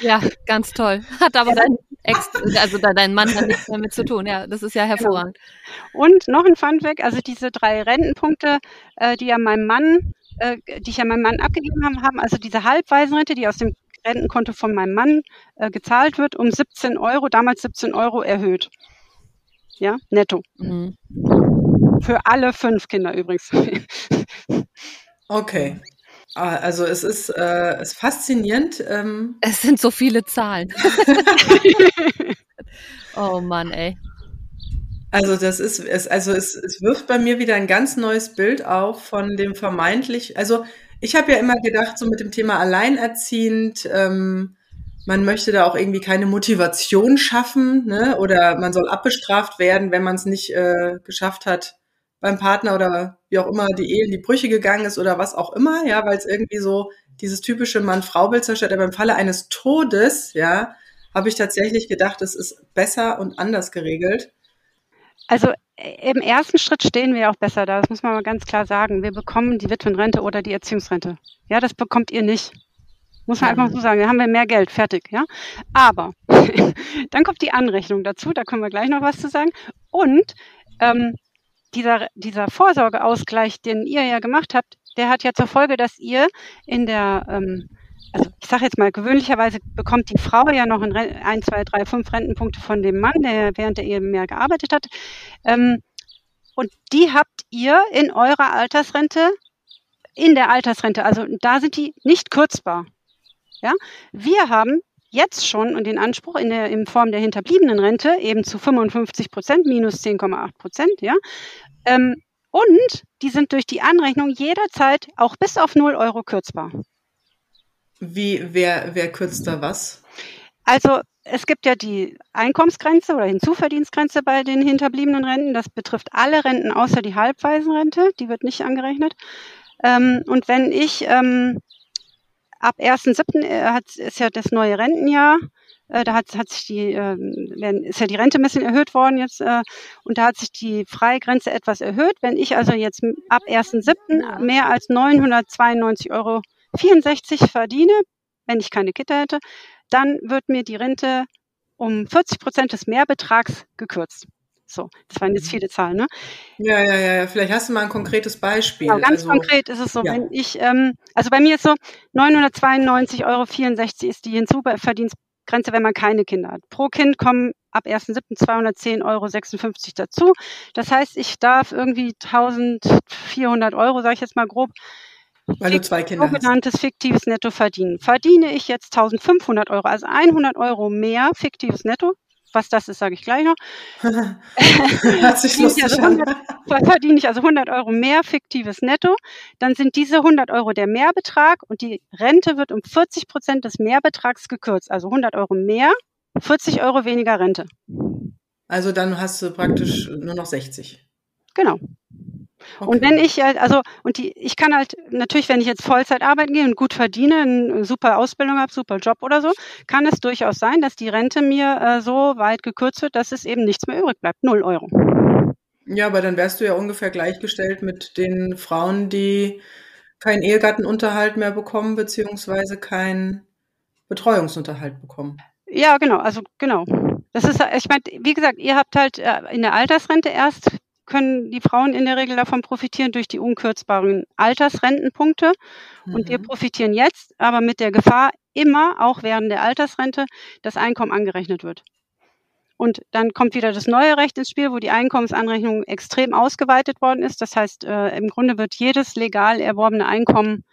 Ja, ganz toll. Hat aber dein Ex, also dein Mann hat nichts damit zu tun. Ja, das ist ja genau. hervorragend. Genau. Und noch ein Funfact, also diese drei Rentenpunkte, äh, die ja meinem Mann, äh, die ich ja meinem Mann abgegeben habe, haben, also diese Halbwaisenrente, die aus dem Rentenkonto von meinem Mann äh, gezahlt wird, um 17 Euro, damals 17 Euro erhöht. Ja, netto. Mhm. Für alle fünf Kinder übrigens. Okay. Ah, also es ist, äh, ist faszinierend. Ähm. Es sind so viele Zahlen. oh Mann, ey. Also das ist, es, also es, es wirft bei mir wieder ein ganz neues Bild auf von dem vermeintlich, also ich habe ja immer gedacht, so mit dem Thema alleinerziehend, ähm, man möchte da auch irgendwie keine Motivation schaffen, ne? Oder man soll abbestraft werden, wenn man es nicht äh, geschafft hat, beim Partner oder wie auch immer die Ehe in die Brüche gegangen ist oder was auch immer, ja, weil es irgendwie so dieses typische Mann-Frau-Bild zerstört. Aber im Falle eines Todes, ja, habe ich tatsächlich gedacht, es ist besser und anders geregelt. Also äh, im ersten Schritt stehen wir auch besser da, das muss man mal ganz klar sagen. Wir bekommen die Witwenrente oder die Erziehungsrente. Ja, das bekommt ihr nicht. Muss man einfach so sagen, da haben wir mehr Geld, fertig, ja. Aber dann kommt die Anrechnung dazu, da können wir gleich noch was zu sagen. Und ähm, dieser, dieser Vorsorgeausgleich, den ihr ja gemacht habt, der hat ja zur Folge, dass ihr in der, ähm, also ich sage jetzt mal, gewöhnlicherweise bekommt die Frau ja noch ein, zwei, drei, fünf Rentenpunkte von dem Mann, der während der Ehe mehr gearbeitet hat. Ähm, und die habt ihr in eurer Altersrente, in der Altersrente, also da sind die nicht kürzbar. Ja, wir haben jetzt schon und den Anspruch in der in Form der hinterbliebenen Rente eben zu 55 Prozent minus 10,8 Prozent, ja. Ähm, und die sind durch die Anrechnung jederzeit auch bis auf 0 Euro kürzbar. Wie, wer, wer kürzt da was? Also es gibt ja die Einkommensgrenze oder Hinzuverdienstgrenze bei den hinterbliebenen Renten. Das betrifft alle Renten außer die Halbwaisenrente. Die wird nicht angerechnet. Ähm, und wenn ich ähm, ab 1.7. Äh, ist ja das neue Rentenjahr. Äh, da hat, hat sich die, äh, ist ja die Rente ein bisschen erhöht worden jetzt äh, und da hat sich die Freigrenze etwas erhöht. Wenn ich also jetzt ab 1.7. mehr als 992,64 Euro verdiene, wenn ich keine Kinder hätte, dann wird mir die Rente um 40 Prozent des Mehrbetrags gekürzt. So, das waren jetzt mhm. viele Zahlen, ne? Ja, ja, ja. Vielleicht hast du mal ein konkretes Beispiel. Genau, ganz also, konkret ist es so, ja. wenn ich, ähm, also bei mir ist so 992,64 Euro ist die Hinzuverdienstgrenze, wenn man keine Kinder hat. Pro Kind kommen ab 1.7. 210,56 Euro dazu. Das heißt, ich darf irgendwie 1400 Euro, sage ich jetzt mal grob, Weil du zwei Kinder sogenanntes hast. fiktives Netto verdienen. Verdiene ich jetzt 1500 Euro, also 100 Euro mehr fiktives Netto, was das ist, sage ich gleich noch. Hat sich lustig also 100, verdiene ich also 100 Euro mehr fiktives Netto, dann sind diese 100 Euro der Mehrbetrag und die Rente wird um 40 Prozent des Mehrbetrags gekürzt. Also 100 Euro mehr, 40 Euro weniger Rente. Also dann hast du praktisch nur noch 60. Genau. Okay. Und wenn ich halt, also, und die, ich kann halt, natürlich, wenn ich jetzt Vollzeit arbeiten gehe und gut verdiene, eine super Ausbildung habe, super Job oder so, kann es durchaus sein, dass die Rente mir äh, so weit gekürzt wird, dass es eben nichts mehr übrig bleibt. Null Euro. Ja, aber dann wärst du ja ungefähr gleichgestellt mit den Frauen, die keinen Ehegattenunterhalt mehr bekommen, beziehungsweise keinen Betreuungsunterhalt bekommen. Ja, genau, also genau. Das ist, ich meine, wie gesagt, ihr habt halt äh, in der Altersrente erst können die Frauen in der Regel davon profitieren durch die unkürzbaren Altersrentenpunkte. Mhm. Und wir mhm. profitieren jetzt, aber mit der Gefahr immer, auch während der Altersrente, das Einkommen angerechnet wird. Und dann kommt wieder das neue Recht ins Spiel, wo die Einkommensanrechnung extrem ausgeweitet worden ist. Das heißt, äh, im Grunde wird jedes legal erworbene Einkommen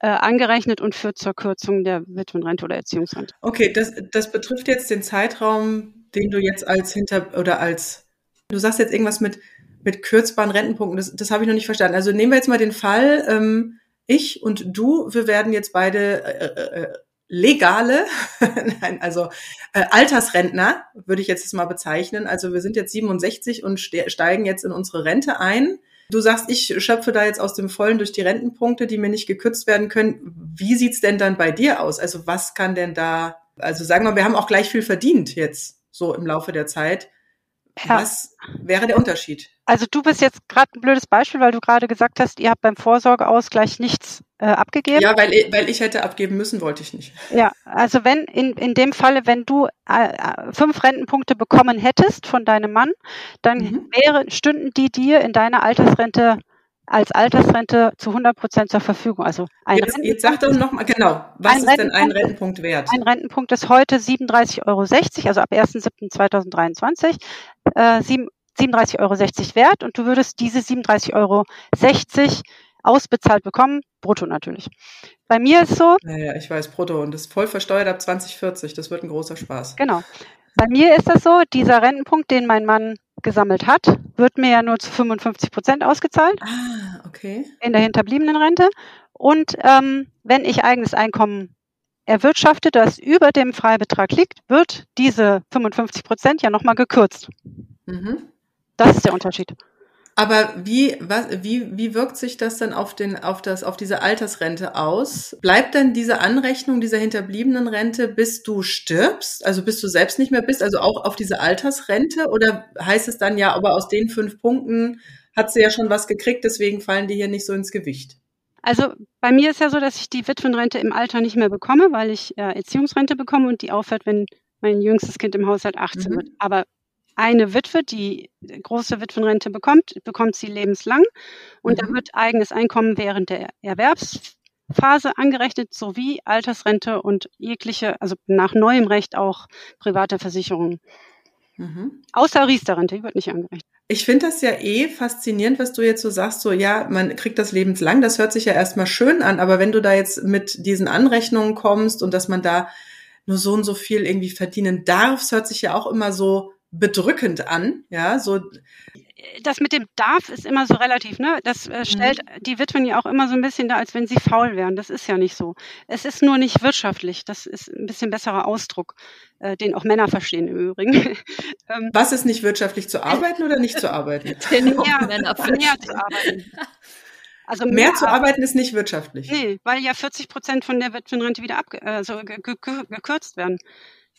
äh, angerechnet und führt zur Kürzung der Witwenrente oder Erziehungsrente. Okay, das, das betrifft jetzt den Zeitraum, den du jetzt als hinter oder als Du sagst jetzt irgendwas mit, mit kürzbaren Rentenpunkten. Das, das habe ich noch nicht verstanden. Also nehmen wir jetzt mal den Fall, ähm, ich und du, wir werden jetzt beide äh, äh, äh legale, nein, also äh, Altersrentner, würde ich jetzt mal bezeichnen. Also wir sind jetzt 67 und steigen jetzt in unsere Rente ein. Du sagst, ich schöpfe da jetzt aus dem Vollen durch die Rentenpunkte, die mir nicht gekürzt werden können. Wie sieht's denn dann bei dir aus? Also was kann denn da, also sagen wir, wir haben auch gleich viel verdient jetzt so im Laufe der Zeit. Ja. Was wäre der Unterschied? Also du bist jetzt gerade ein blödes Beispiel, weil du gerade gesagt hast, ihr habt beim Vorsorgeausgleich nichts äh, abgegeben. Ja, weil, weil ich hätte abgeben müssen, wollte ich nicht. Ja, also wenn in, in dem Falle, wenn du äh, äh fünf Rentenpunkte bekommen hättest von deinem Mann, dann mhm. wäre, stünden die dir in deiner Altersrente als Altersrente zu 100 Prozent zur Verfügung. Also ein jetzt, jetzt sag doch nochmal genau, was ist denn ein Rentenpunkt wert? Ein Rentenpunkt ist heute 37,60 Euro, also ab 1.7.2023 äh, 37,60 Euro wert und du würdest diese 37,60 Euro ausbezahlt bekommen, brutto natürlich. Bei mir ist so. Naja, ich weiß, brutto und das ist voll versteuert ab 2040. Das wird ein großer Spaß. Genau. Bei mir ist das so, dieser Rentenpunkt, den mein Mann gesammelt hat, wird mir ja nur zu 55 Prozent ausgezahlt. Ah, okay. In der hinterbliebenen Rente. Und ähm, wenn ich eigenes Einkommen erwirtschafte, das über dem Freibetrag liegt, wird diese 55 Prozent ja nochmal gekürzt. Mhm. Das ist der Unterschied. Aber wie, was, wie, wie wirkt sich das dann auf den, auf das, auf diese Altersrente aus? Bleibt dann diese Anrechnung dieser hinterbliebenen Rente, bis du stirbst? Also bis du selbst nicht mehr bist? Also auch auf diese Altersrente? Oder heißt es dann ja, aber aus den fünf Punkten hat sie ja schon was gekriegt, deswegen fallen die hier nicht so ins Gewicht? Also bei mir ist ja so, dass ich die Witwenrente im Alter nicht mehr bekomme, weil ich äh, Erziehungsrente bekomme und die aufhört, wenn mein jüngstes Kind im Haushalt 18 mhm. wird. Aber eine Witwe, die große Witwenrente bekommt, bekommt sie lebenslang und mhm. da wird eigenes Einkommen während der Erwerbsphase angerechnet sowie Altersrente und jegliche, also nach neuem Recht auch private Versicherungen. Mhm. Außer Riester-Rente, die wird nicht angerechnet. Ich finde das ja eh faszinierend, was du jetzt so sagst, so ja, man kriegt das lebenslang, das hört sich ja erstmal schön an, aber wenn du da jetzt mit diesen Anrechnungen kommst und dass man da nur so und so viel irgendwie verdienen darf, hört sich ja auch immer so bedrückend an, ja, so. Das mit dem darf ist immer so relativ, ne? Das äh, stellt mhm. die Witwen ja auch immer so ein bisschen da, als wenn sie faul wären. Das ist ja nicht so. Es ist nur nicht wirtschaftlich. Das ist ein bisschen besserer Ausdruck, äh, den auch Männer verstehen im Übrigen. ähm, Was ist nicht wirtschaftlich zu arbeiten oder nicht zu arbeiten? Männer mehr zu arbeiten. Also mehr, mehr zu arbeiten ist nicht wirtschaftlich. Nee, weil ja 40 Prozent von der Witwenrente wieder abge also gekürzt werden.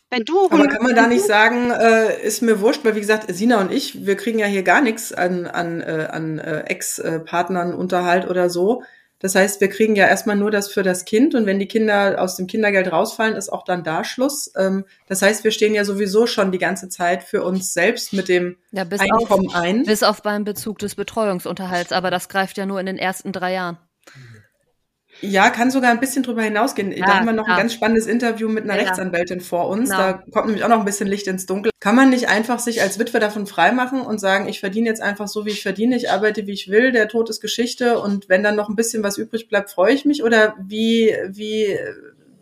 Wenn du Aber kann man da nicht sagen, äh, ist mir wurscht, weil wie gesagt, Sina und ich, wir kriegen ja hier gar nichts an, an, äh, an äh, Ex-Partnern Unterhalt oder so. Das heißt, wir kriegen ja erstmal nur das für das Kind und wenn die Kinder aus dem Kindergeld rausfallen, ist auch dann da Schluss. Ähm, das heißt, wir stehen ja sowieso schon die ganze Zeit für uns selbst mit dem ja, Einkommen auf, ein. Bis auf beim Bezug des Betreuungsunterhalts, aber das greift ja nur in den ersten drei Jahren. Ja, kann sogar ein bisschen drüber hinausgehen. Ja, da haben wir noch ja. ein ganz spannendes Interview mit einer ja, Rechtsanwältin vor uns. Genau. Da kommt nämlich auch noch ein bisschen Licht ins Dunkel. Kann man nicht einfach sich als Witwe davon freimachen und sagen, ich verdiene jetzt einfach so, wie ich verdiene, ich arbeite, wie ich will, der Tod ist Geschichte und wenn dann noch ein bisschen was übrig bleibt, freue ich mich? Oder wie, wie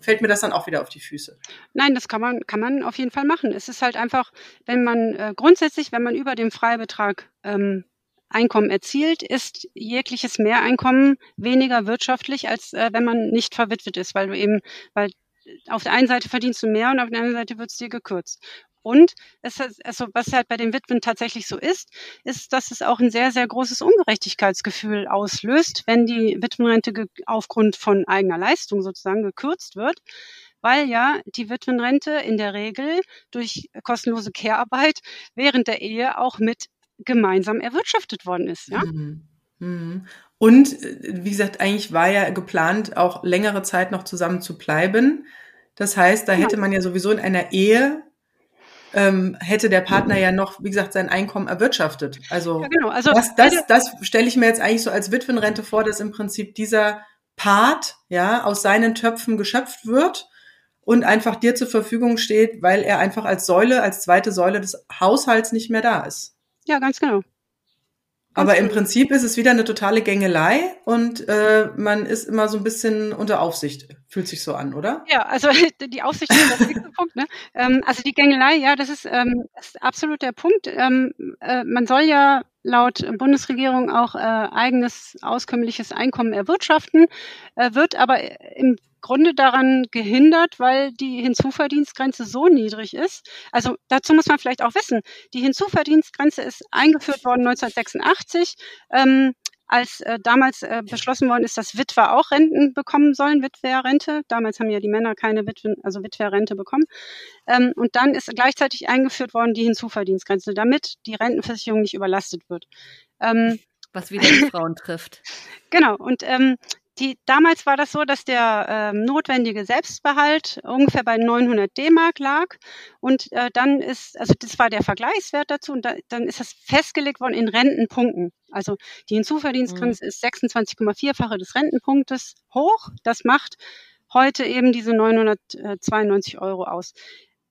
fällt mir das dann auch wieder auf die Füße? Nein, das kann man, kann man auf jeden Fall machen. Es ist halt einfach, wenn man äh, grundsätzlich, wenn man über den Freibetrag ähm, Einkommen erzielt, ist jegliches Mehreinkommen weniger wirtschaftlich, als äh, wenn man nicht verwitwet ist, weil du eben, weil auf der einen Seite verdienst du mehr und auf der anderen Seite wird es dir gekürzt. Und es, also was halt bei den Witwen tatsächlich so ist, ist, dass es auch ein sehr, sehr großes Ungerechtigkeitsgefühl auslöst, wenn die Witwenrente aufgrund von eigener Leistung sozusagen gekürzt wird weil ja die Witwenrente in der Regel durch kostenlose Care-Arbeit während der Ehe auch mit gemeinsam erwirtschaftet worden ist. Ja? Mhm. Mhm. Und wie gesagt, eigentlich war ja geplant, auch längere Zeit noch zusammen zu bleiben. Das heißt, da hätte man ja sowieso in einer Ehe ähm, hätte der Partner ja noch, wie gesagt, sein Einkommen erwirtschaftet. Also, ja, genau. also das, das, das stelle ich mir jetzt eigentlich so als Witwenrente vor, dass im Prinzip dieser Part ja aus seinen Töpfen geschöpft wird und einfach dir zur Verfügung steht, weil er einfach als Säule, als zweite Säule des Haushalts nicht mehr da ist. Ja, ganz genau. Aber im Prinzip ist es wieder eine totale Gängelei und äh, man ist immer so ein bisschen unter Aufsicht. Fühlt sich so an, oder? Ja, also die Aufsicht ist der nächste Punkt. Ne? Ähm, also die Gängelei, ja, das ist, ähm, ist absolut der Punkt. Ähm, äh, man soll ja laut Bundesregierung auch äh, eigenes auskömmliches Einkommen erwirtschaften, äh, wird aber im Grunde daran gehindert, weil die Hinzuverdienstgrenze so niedrig ist. Also dazu muss man vielleicht auch wissen, die Hinzuverdienstgrenze ist eingeführt worden 1986. Ähm, als äh, damals äh, beschlossen worden ist, dass Witwer auch Renten bekommen sollen, Witwerrente. Damals haben ja die Männer keine Witwen, also Witwerrente bekommen. Ähm, und dann ist gleichzeitig eingeführt worden die Hinzuverdienstgrenze, damit die Rentenversicherung nicht überlastet wird. Ähm, Was wieder die Frauen trifft. Genau. Und ähm, die, damals war das so, dass der ähm, notwendige Selbstbehalt ungefähr bei 900 D-Mark lag und äh, dann ist, also das war der Vergleichswert dazu und da, dann ist das festgelegt worden in Rentenpunkten. Also die Hinzuverdienstgrenze mhm. ist 26,4-fache des Rentenpunktes hoch. Das macht heute eben diese 992 Euro aus.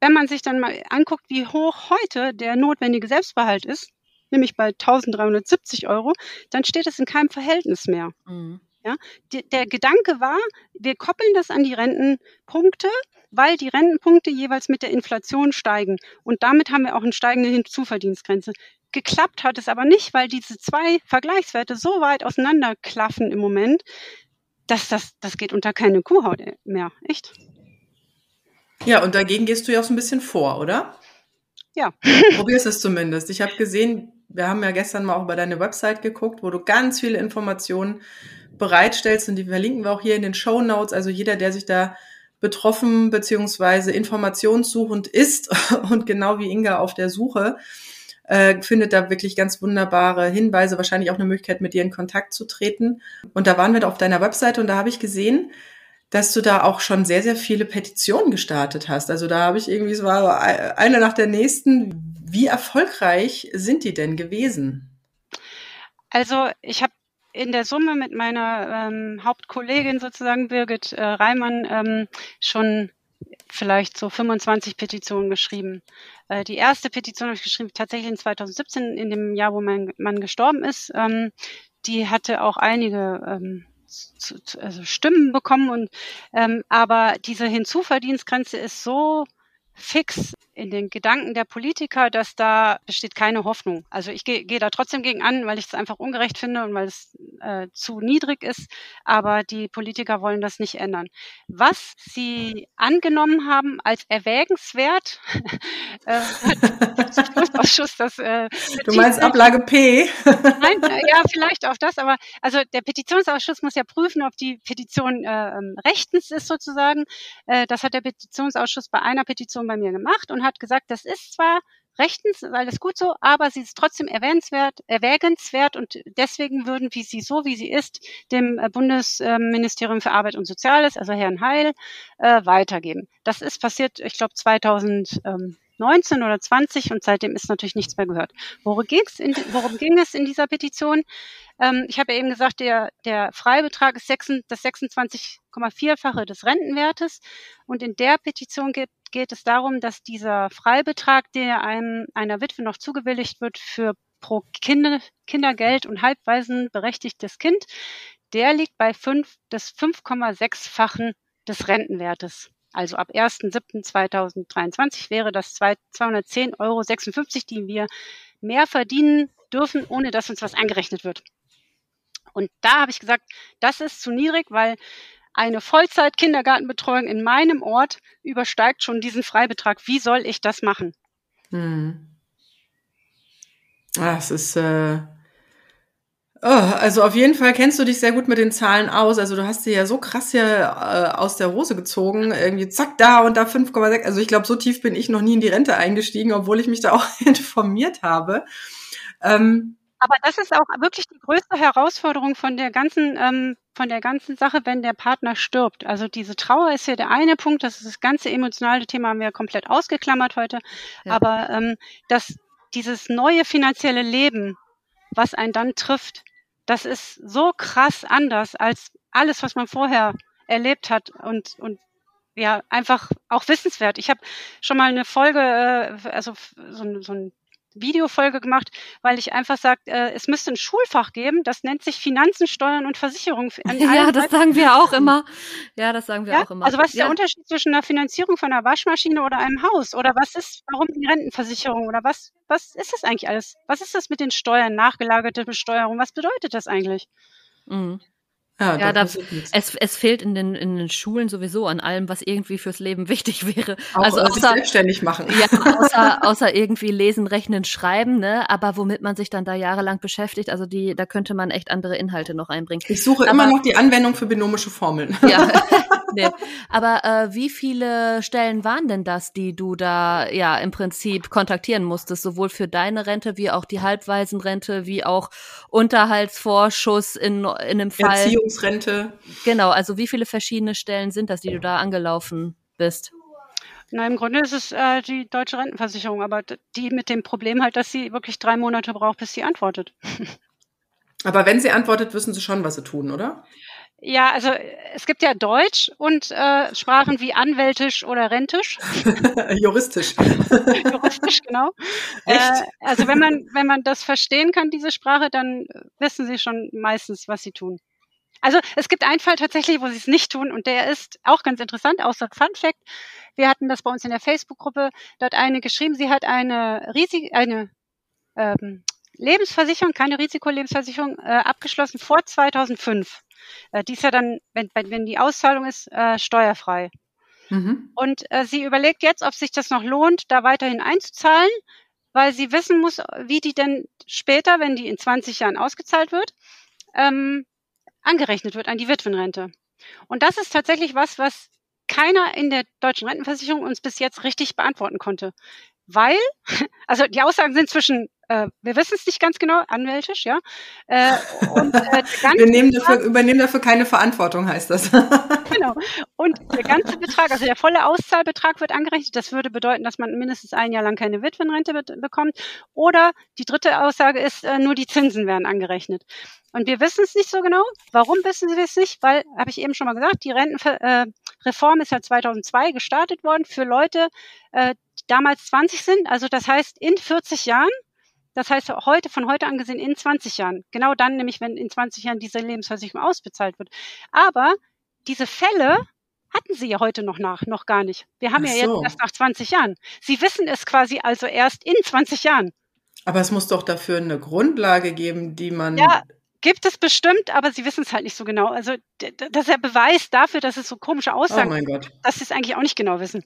Wenn man sich dann mal anguckt, wie hoch heute der notwendige Selbstbehalt ist, nämlich bei 1370 Euro, dann steht es in keinem Verhältnis mehr. Mhm. Ja, der Gedanke war, wir koppeln das an die Rentenpunkte, weil die Rentenpunkte jeweils mit der Inflation steigen. Und damit haben wir auch eine steigende Hinzuverdienstgrenze. Geklappt hat es aber nicht, weil diese zwei Vergleichswerte so weit auseinanderklaffen im Moment, dass das, das geht unter keine Kuhhaut mehr. Echt? Ja, und dagegen gehst du ja auch so ein bisschen vor, oder? Ja. Probierst es zumindest. Ich habe gesehen, wir haben ja gestern mal auch über deine Website geguckt, wo du ganz viele Informationen bereitstellst und die verlinken wir auch hier in den Show Notes. Also jeder, der sich da betroffen beziehungsweise informationssuchend ist und genau wie Inga auf der Suche, äh, findet da wirklich ganz wunderbare Hinweise, wahrscheinlich auch eine Möglichkeit, mit dir in Kontakt zu treten. Und da waren wir auf deiner Webseite und da habe ich gesehen, dass du da auch schon sehr, sehr viele Petitionen gestartet hast. Also da habe ich irgendwie, es war eine nach der nächsten. Wie erfolgreich sind die denn gewesen? Also ich habe in der Summe mit meiner ähm, Hauptkollegin sozusagen Birgit äh, Reimann ähm, schon vielleicht so 25 Petitionen geschrieben. Äh, die erste Petition habe ich geschrieben tatsächlich in 2017, in dem Jahr, wo mein Mann gestorben ist. Ähm, die hatte auch einige ähm, zu, zu, also Stimmen bekommen und ähm, aber diese Hinzuverdienstgrenze ist so fix in den Gedanken der Politiker, dass da besteht keine Hoffnung. Also ich gehe geh da trotzdem gegen an, weil ich es einfach ungerecht finde und weil es äh, zu niedrig ist. Aber die Politiker wollen das nicht ändern. Was sie angenommen haben als erwägenswert, äh, Ausschuss, das, äh, du meinst Ablage P? Nein, äh, ja, vielleicht auch das. Aber also der Petitionsausschuss muss ja prüfen, ob die Petition äh, ähm, rechtens ist sozusagen. Äh, das hat der Petitionsausschuss bei einer Petition bei mir gemacht und hat gesagt, das ist zwar rechtens, alles gut so, aber sie ist trotzdem erwähnenswert, erwägenswert und deswegen würden wir sie so, wie sie ist, dem äh, Bundesministerium für Arbeit und Soziales, also Herrn Heil, äh, weitergeben. Das ist passiert, ich glaube, 2000. Ähm, 2019 oder 20 und seitdem ist natürlich nichts mehr gehört. Worum, ging's in, worum ging es in dieser Petition? Ähm, ich habe ja eben gesagt, der, der Freibetrag ist 6, das 26,4-fache des Rentenwertes und in der Petition geht, geht es darum, dass dieser Freibetrag, der einem, einer Witwe noch zugewilligt wird für pro Kinder, Kindergeld und halbweisen berechtigtes Kind, der liegt bei 5 des 5,6-fachen des Rentenwertes. Also ab 1.7.2023 wäre das 210,56 Euro, die wir mehr verdienen dürfen, ohne dass uns was eingerechnet wird. Und da habe ich gesagt, das ist zu niedrig, weil eine Vollzeit-Kindergartenbetreuung in meinem Ort übersteigt schon diesen Freibetrag. Wie soll ich das machen? Hm. Ah, ist äh, also auf jeden Fall kennst du dich sehr gut mit den Zahlen aus. Also du hast dir ja so krass hier äh, aus der Hose gezogen. Irgendwie zack, da und da 5,6. Also ich glaube, so tief bin ich noch nie in die Rente eingestiegen, obwohl ich mich da auch informiert habe. Ähm, aber das ist auch wirklich die größte Herausforderung von der ganzen, ähm, von der ganzen Sache, wenn der Partner stirbt. Also diese Trauer ist ja der eine Punkt, das ist das ganze emotionale Thema haben wir komplett ausgeklammert heute. Ja. Aber ähm, dass dieses neue finanzielle Leben, was einen dann trifft, das ist so krass anders als alles, was man vorher erlebt hat und, und ja, einfach auch wissenswert. Ich habe schon mal eine Folge, äh, also so, so ein Videofolge gemacht, weil ich einfach sage, äh, es müsste ein Schulfach geben, das nennt sich Finanzen, Steuern und Versicherung. Ja, das sagen wir auch immer. Ja, das sagen wir ja? auch immer. Also was ist ja. der Unterschied zwischen einer Finanzierung von einer Waschmaschine oder einem Haus? Oder was ist, warum die Rentenversicherung? Oder was, was ist das eigentlich alles? Was ist das mit den Steuern, nachgelagerte Besteuerung? Was bedeutet das eigentlich? Mhm. Ja, ja da, es, es fehlt in den, in den Schulen sowieso an allem, was irgendwie fürs Leben wichtig wäre. Auch also außer, sich selbstständig machen. Ja, außer, außer irgendwie lesen, rechnen, schreiben, ne? Aber womit man sich dann da jahrelang beschäftigt, also die, da könnte man echt andere Inhalte noch einbringen. Ich suche Aber, immer noch die Anwendung für binomische Formeln. Ja. nee. Aber äh, wie viele Stellen waren denn das, die du da ja im Prinzip kontaktieren musstest, sowohl für deine Rente wie auch die Halbwaisenrente, wie auch Unterhaltsvorschuss in, in einem Fall? Erziehungsrente. Genau, also wie viele verschiedene Stellen sind das, die du da angelaufen bist? Na, im Grunde ist es äh, die deutsche Rentenversicherung, aber die mit dem Problem halt, dass sie wirklich drei Monate braucht, bis sie antwortet. Aber wenn sie antwortet, wissen sie schon, was sie tun, oder? Ja, also es gibt ja Deutsch und äh, Sprachen wie Anwältisch oder Rentisch. Juristisch. Juristisch, genau. Äh, also wenn man, wenn man das verstehen kann, diese Sprache, dann wissen sie schon meistens, was sie tun. Also es gibt einen Fall tatsächlich, wo sie es nicht tun und der ist auch ganz interessant, außer Fun Fact. Wir hatten das bei uns in der Facebook-Gruppe, dort eine geschrieben, sie hat eine riesige, eine ähm, Lebensversicherung, keine Risikolebensversicherung, äh, abgeschlossen vor 2005. Äh, die ist ja dann, wenn, wenn die Auszahlung ist, äh, steuerfrei. Mhm. Und äh, sie überlegt jetzt, ob sich das noch lohnt, da weiterhin einzuzahlen, weil sie wissen muss, wie die denn später, wenn die in 20 Jahren ausgezahlt wird, ähm, angerechnet wird an die Witwenrente. Und das ist tatsächlich was, was keiner in der deutschen Rentenversicherung uns bis jetzt richtig beantworten konnte. Weil, also die Aussagen sind zwischen äh, wir wissen es nicht ganz genau, anwältisch, ja. Äh, und, äh, wir nehmen dafür, übernehmen dafür keine Verantwortung, heißt das. genau. Und der ganze Betrag, also der volle Auszahlbetrag wird angerechnet. Das würde bedeuten, dass man mindestens ein Jahr lang keine Witwenrente be bekommt. Oder die dritte Aussage ist, äh, nur die Zinsen werden angerechnet. Und wir wissen es nicht so genau. Warum wissen Sie es nicht? Weil, habe ich eben schon mal gesagt, die Rentenreform äh, ist ja 2002 gestartet worden für Leute, äh, die damals 20 sind. Also das heißt, in 40 Jahren das heißt, heute, von heute an gesehen in 20 Jahren. Genau dann, nämlich wenn in 20 Jahren diese Lebensversicherung ausbezahlt wird. Aber diese Fälle hatten sie ja heute noch nach, noch gar nicht. Wir haben Ach ja jetzt erst nach 20 Jahren. Sie wissen es quasi also erst in 20 Jahren. Aber es muss doch dafür eine Grundlage geben, die man. Ja, gibt es bestimmt, aber sie wissen es halt nicht so genau. Also das ist ja Beweis dafür, dass es so komische Aussagen, oh mein Gott. dass sie es eigentlich auch nicht genau wissen.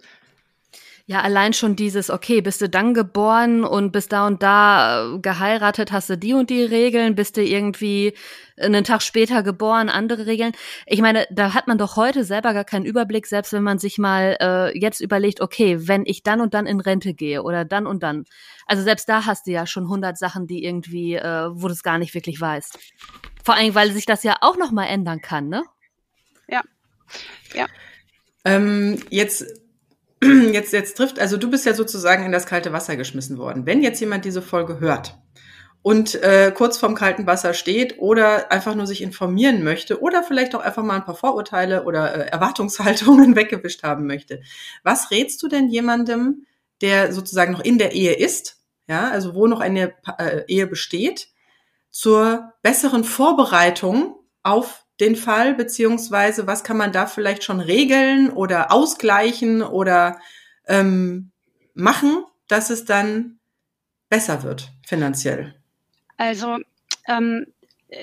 Ja, allein schon dieses, okay, bist du dann geboren und bist da und da äh, geheiratet, hast du die und die Regeln, bist du irgendwie einen Tag später geboren, andere Regeln. Ich meine, da hat man doch heute selber gar keinen Überblick, selbst wenn man sich mal äh, jetzt überlegt, okay, wenn ich dann und dann in Rente gehe oder dann und dann. Also selbst da hast du ja schon hundert Sachen, die irgendwie, äh, wo du es gar nicht wirklich weißt. Vor allem, weil sich das ja auch noch mal ändern kann, ne? Ja, ja. Ähm, jetzt jetzt, jetzt trifft, also du bist ja sozusagen in das kalte Wasser geschmissen worden. Wenn jetzt jemand diese Folge hört und äh, kurz vorm kalten Wasser steht oder einfach nur sich informieren möchte oder vielleicht auch einfach mal ein paar Vorurteile oder äh, Erwartungshaltungen weggewischt haben möchte, was rätst du denn jemandem, der sozusagen noch in der Ehe ist, ja, also wo noch eine äh, Ehe besteht, zur besseren Vorbereitung auf den Fall, beziehungsweise was kann man da vielleicht schon regeln oder ausgleichen oder ähm, machen, dass es dann besser wird finanziell? Also ähm,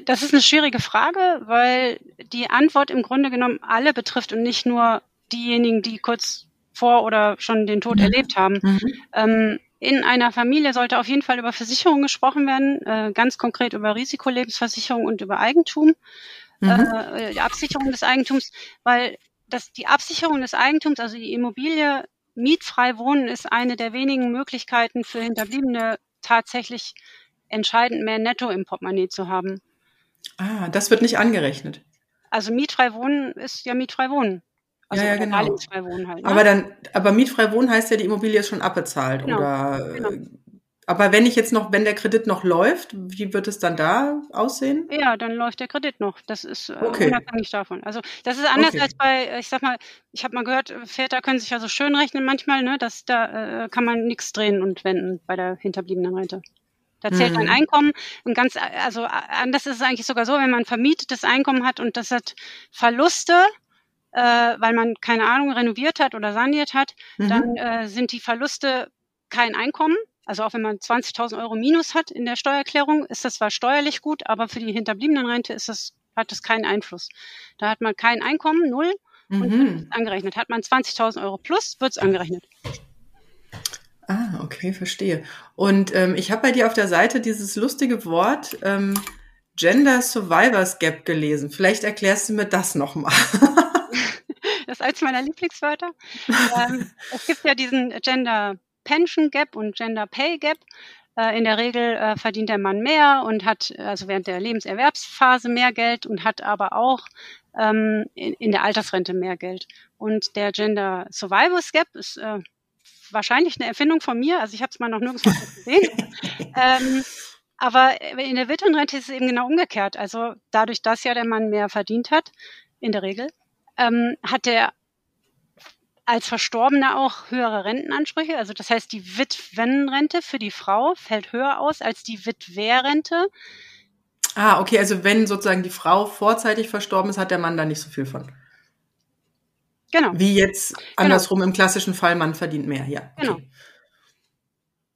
das ist eine schwierige Frage, weil die Antwort im Grunde genommen alle betrifft und nicht nur diejenigen, die kurz vor oder schon den Tod mhm. erlebt haben. Mhm. Ähm, in einer Familie sollte auf jeden Fall über Versicherungen gesprochen werden, äh, ganz konkret über Risikolebensversicherung und über Eigentum, mhm. äh, die Absicherung des Eigentums, weil das, die Absicherung des Eigentums, also die Immobilie mietfrei wohnen, ist eine der wenigen Möglichkeiten für Hinterbliebene tatsächlich entscheidend mehr Netto im Portemonnaie zu haben. Ah, das wird nicht angerechnet. Also mietfrei wohnen ist ja mietfrei wohnen. Also ja, ja, genau. Halt, ne? Aber dann, aber mietfrei wohnen heißt ja, die Immobilie ist schon abbezahlt, genau, oder? Genau. Aber wenn ich jetzt noch, wenn der Kredit noch läuft, wie wird es dann da aussehen? Ja, dann läuft der Kredit noch. Das ist äh, okay. unabhängig davon. Also das ist anders okay. als bei, ich sag mal, ich habe mal gehört, Väter können sich ja so schön rechnen manchmal, ne, dass da äh, kann man nichts drehen und wenden bei der hinterbliebenen Rente. Da zählt mhm. ein Einkommen und ganz, also anders ist es eigentlich sogar so, wenn man vermietetes Einkommen hat und das hat Verluste, äh, weil man keine Ahnung renoviert hat oder saniert hat, mhm. dann äh, sind die Verluste kein Einkommen. Also auch wenn man 20.000 Euro Minus hat in der Steuererklärung, ist das zwar steuerlich gut, aber für die hinterbliebenen Rente ist das, hat das keinen Einfluss. Da hat man kein Einkommen, null, und mhm. wird angerechnet. Hat man 20.000 Euro plus, wird es angerechnet. Ah, okay, verstehe. Und ähm, ich habe bei dir auf der Seite dieses lustige Wort ähm, Gender Survivors Gap gelesen. Vielleicht erklärst du mir das nochmal. das ist eins meiner Lieblingswörter. ähm, es gibt ja diesen Gender Pension Gap und Gender Pay Gap. Äh, in der Regel äh, verdient der Mann mehr und hat also während der Lebenserwerbsphase mehr Geld und hat aber auch ähm, in, in der Altersrente mehr Geld. Und der Gender Survivors Gap ist äh, wahrscheinlich eine Erfindung von mir, also ich habe es mal noch nirgendwo gesehen. ähm, aber in der Witwenrente ist es eben genau umgekehrt. Also dadurch, dass ja der Mann mehr verdient hat, in der Regel, ähm, hat er als Verstorbener auch höhere Rentenansprüche. Also das heißt, die Witwenrente für die Frau fällt höher aus als die Witwerrente. Ah, okay, also wenn sozusagen die Frau vorzeitig verstorben ist, hat der Mann da nicht so viel von. Genau. Wie jetzt genau. andersrum genau. im klassischen Fall, man verdient mehr, ja. Genau.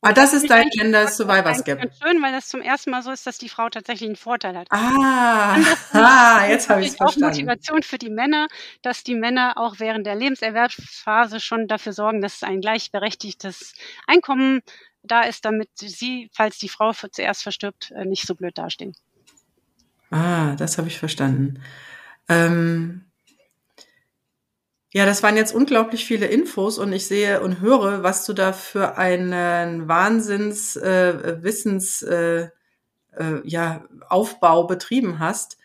Ah, das ist dein Gender Survivor Gap. Ganz schön, weil das zum ersten Mal so ist, dass die Frau tatsächlich einen Vorteil hat. Ah, ah jetzt habe ich es verstanden. auch Motivation für die Männer, dass die Männer auch während der Lebenserwerbsphase schon dafür sorgen, dass ein gleichberechtigtes Einkommen da ist, damit sie, falls die Frau zuerst verstirbt, äh, nicht so blöd dastehen. Ah, das habe ich verstanden. Ähm, ja, das waren jetzt unglaublich viele Infos und ich sehe und höre, was du da für einen Wahnsinns äh, Wissens äh, äh, ja, Aufbau betrieben hast.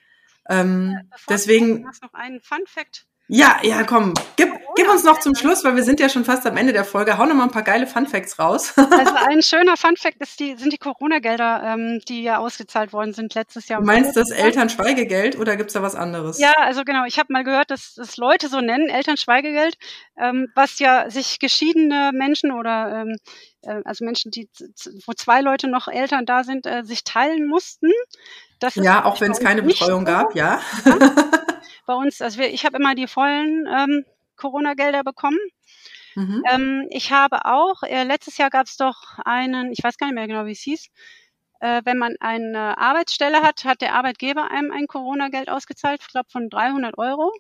Ähm, ja, deswegen. Du hast noch einen Fun Fact ja, ja, komm, gib, gib uns noch zum Schluss, weil wir sind ja schon fast am Ende der Folge. Hau noch mal ein paar geile Funfacts raus. also ein schöner Funfact ist die, sind die Corona-Gelder, ähm, die ja ausgezahlt worden sind letztes Jahr. Du meinst das Elternschweigegeld oder gibt's da was anderes? Ja, also genau. Ich habe mal gehört, dass das Leute so nennen, Elternschweigegeld, ähm, was ja sich geschiedene Menschen oder ähm, äh, also Menschen, die wo zwei Leute noch Eltern da sind, äh, sich teilen mussten. Das ja, auch wenn es keine Betreuung so. gab, ja. ja. bei uns, also wir, ich habe immer die vollen ähm, Corona-Gelder bekommen. Mhm. Ähm, ich habe auch, äh, letztes Jahr gab es doch einen, ich weiß gar nicht mehr genau, wie es hieß, äh, wenn man eine Arbeitsstelle hat, hat der Arbeitgeber einem ein Corona-Geld ausgezahlt, ich glaube von 300 Euro.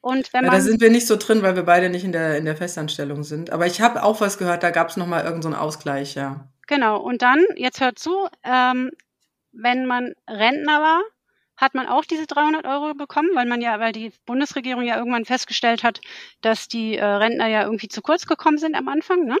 Und wenn man, ja, da sind wir nicht so drin, weil wir beide nicht in der, in der Festanstellung sind. Aber ich habe auch was gehört, da gab es nochmal irgendeinen so Ausgleich, ja. Genau, und dann, jetzt hört zu, ähm, wenn man Rentner war, hat man auch diese 300 Euro bekommen, weil man ja, weil die Bundesregierung ja irgendwann festgestellt hat, dass die äh, Rentner ja irgendwie zu kurz gekommen sind am Anfang. Ne?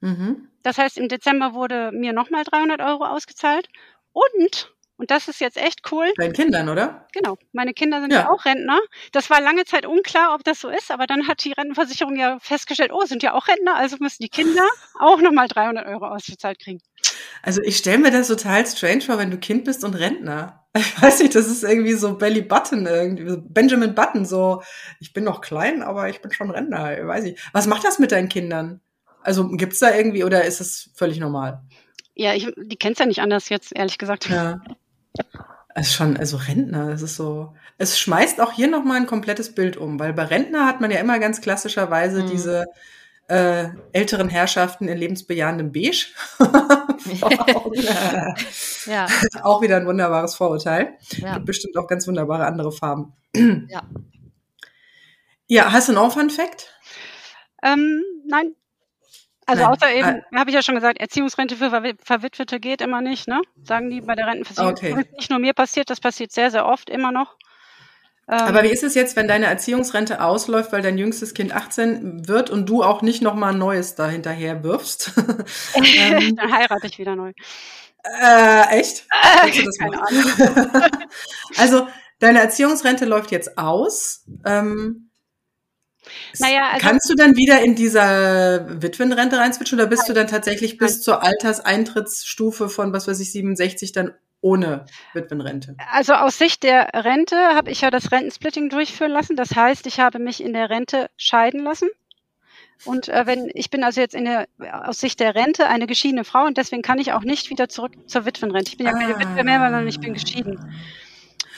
Mhm. Das heißt, im Dezember wurde mir nochmal 300 Euro ausgezahlt und Und das ist jetzt echt cool. Deinen Kindern, oder? Genau. Meine Kinder sind ja. ja. auch Rentner. Das war lange Zeit unklar, ob das so ist, aber dann hat die Rentenversicherung ja festgestellt, oh, sind ja auch Rentner, also müssen die Kinder auch nochmal 300 Euro ausgezahlt kriegen. Also ich stelle mir das total strange vor, wenn du Kind bist und Rentner. Ich weiß nicht, das ist irgendwie so Belly Button, irgendwie Benjamin Button, so ich bin noch klein, aber ich bin schon Rentner, ich weiß nicht. Was macht das mit deinen Kindern? Also gibt's da irgendwie oder ist es völlig normal? Ja, ich, die kennst ja nicht anders jetzt, ehrlich gesagt. Ja. Es ist schon, also Rentner, es ist so. Es schmeißt auch hier nochmal ein komplettes Bild um, weil bei Rentner hat man ja immer ganz klassischerweise mhm. diese äh, älteren Herrschaften in lebensbejahendem Beige. ja. Auch wieder ein wunderbares Vorurteil. Ja. Gibt bestimmt auch ganz wunderbare andere Farben. ja. Ja, hast du noch einen Fun Fact? Ähm, nein, also Nein. außer eben, ah. habe ich ja schon gesagt, Erziehungsrente für Verwitwete geht immer nicht, ne? Sagen die bei der Rentenversicherung. Okay. Das ist nicht nur mir passiert, das passiert sehr, sehr oft immer noch. Ähm, Aber wie ist es jetzt, wenn deine Erziehungsrente ausläuft, weil dein jüngstes Kind 18 wird und du auch nicht nochmal ein neues da hinterher wirfst? ähm, Dann heirate ich wieder neu. Äh, echt? Äh, also, deine Erziehungsrente läuft jetzt aus. Ähm, naja, also Kannst du dann wieder in dieser Witwenrente reinswitchen oder bist nein. du dann tatsächlich bis nein. zur Alterseintrittsstufe von, was weiß ich, 67 dann ohne Witwenrente? Also aus Sicht der Rente habe ich ja das Rentensplitting durchführen lassen. Das heißt, ich habe mich in der Rente scheiden lassen. Und äh, wenn ich bin also jetzt in der aus Sicht der Rente eine geschiedene Frau und deswegen kann ich auch nicht wieder zurück zur Witwenrente. Ich bin ja keine ah. Witwe mehr, weil ich bin geschieden.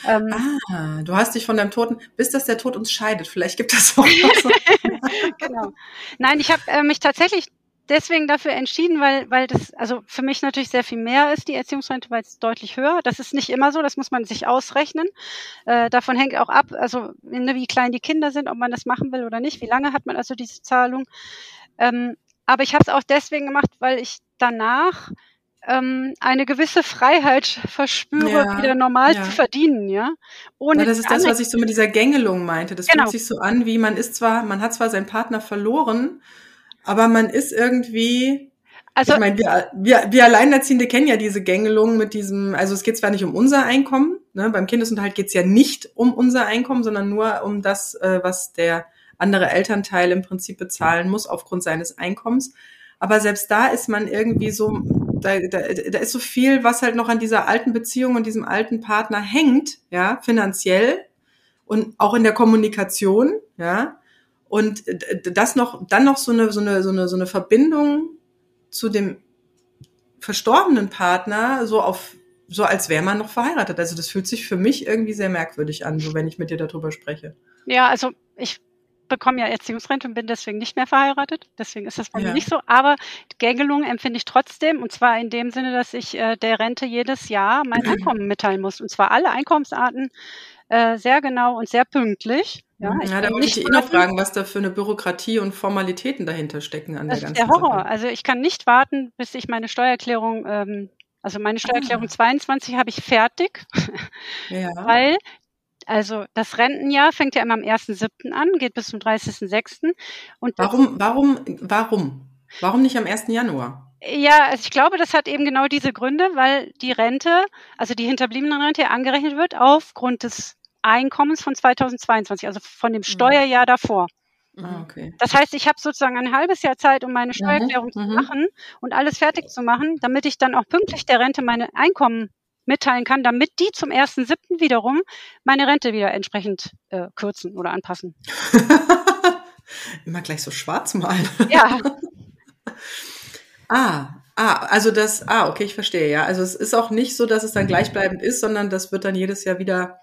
Ähm, ah, du hast dich von deinem Toten, bis dass der Tod uns scheidet. Vielleicht gibt das auch noch so. genau. Nein, ich habe äh, mich tatsächlich deswegen dafür entschieden, weil, weil das also für mich natürlich sehr viel mehr ist, die Erziehungsrente, weil es deutlich höher. Das ist nicht immer so, das muss man sich ausrechnen. Äh, davon hängt auch ab, also ne, wie klein die Kinder sind, ob man das machen will oder nicht, wie lange hat man also diese Zahlung. Ähm, aber ich habe es auch deswegen gemacht, weil ich danach ähm, eine gewisse Freiheit verspüre, ja, wieder normal ja. zu verdienen, ja. Ohne ja, das ist das, was ich so mit dieser Gängelung meinte. Das genau. fühlt sich so an, wie man ist zwar, man hat zwar seinen Partner verloren, aber man ist irgendwie, also, ich meine, wir, wir, wir Alleinerziehende kennen ja diese Gängelung mit diesem, also es geht zwar nicht um unser Einkommen, ne, beim Kindesunterhalt geht es ja nicht um unser Einkommen, sondern nur um das, äh, was der andere Elternteil im Prinzip bezahlen muss aufgrund seines Einkommens. Aber selbst da ist man irgendwie so, da, da, da ist so viel, was halt noch an dieser alten Beziehung und diesem alten Partner hängt, ja, finanziell und auch in der Kommunikation, ja. Und das noch, dann noch so eine, so eine, so eine, so eine Verbindung zu dem verstorbenen Partner, so auf, so als wäre man noch verheiratet. Also das fühlt sich für mich irgendwie sehr merkwürdig an, so wenn ich mit dir darüber spreche. Ja, also ich bekomme ja Erziehungsrente und bin deswegen nicht mehr verheiratet. Deswegen ist das bei ja. mir nicht so. Aber Gängelung empfinde ich trotzdem. Und zwar in dem Sinne, dass ich äh, der Rente jedes Jahr mein Einkommen mitteilen muss. Und zwar alle Einkommensarten äh, sehr genau und sehr pünktlich. Ja, ja da wollte ich dich eh noch fragen, was da für eine Bürokratie und Formalitäten dahinter stecken an das der ganzen ist der Horror. Sache. Also ich kann nicht warten, bis ich meine Steuererklärung ähm, also meine Steuererklärung ah. 22 habe ich fertig, ja. weil also das Rentenjahr fängt ja immer am 1.7. an, geht bis zum 30.6. Und warum, warum, warum? Warum nicht am 1. Januar? Ja, also ich glaube, das hat eben genau diese Gründe, weil die Rente, also die hinterbliebene Rente angerechnet wird aufgrund des Einkommens von 2022, also von dem mhm. Steuerjahr davor. Ah, okay. Das heißt, ich habe sozusagen ein halbes Jahr Zeit, um meine mhm, Steuererklärung mhm. zu machen und alles fertig zu machen, damit ich dann auch pünktlich der Rente meine Einkommen mitteilen kann, damit die zum 1.7. wiederum meine Rente wieder entsprechend äh, kürzen oder anpassen. Immer gleich so schwarz malen. Ja. ah, ah, also das, ah, okay, ich verstehe, ja. Also es ist auch nicht so, dass es dann gleichbleibend ist, sondern das wird dann jedes Jahr wieder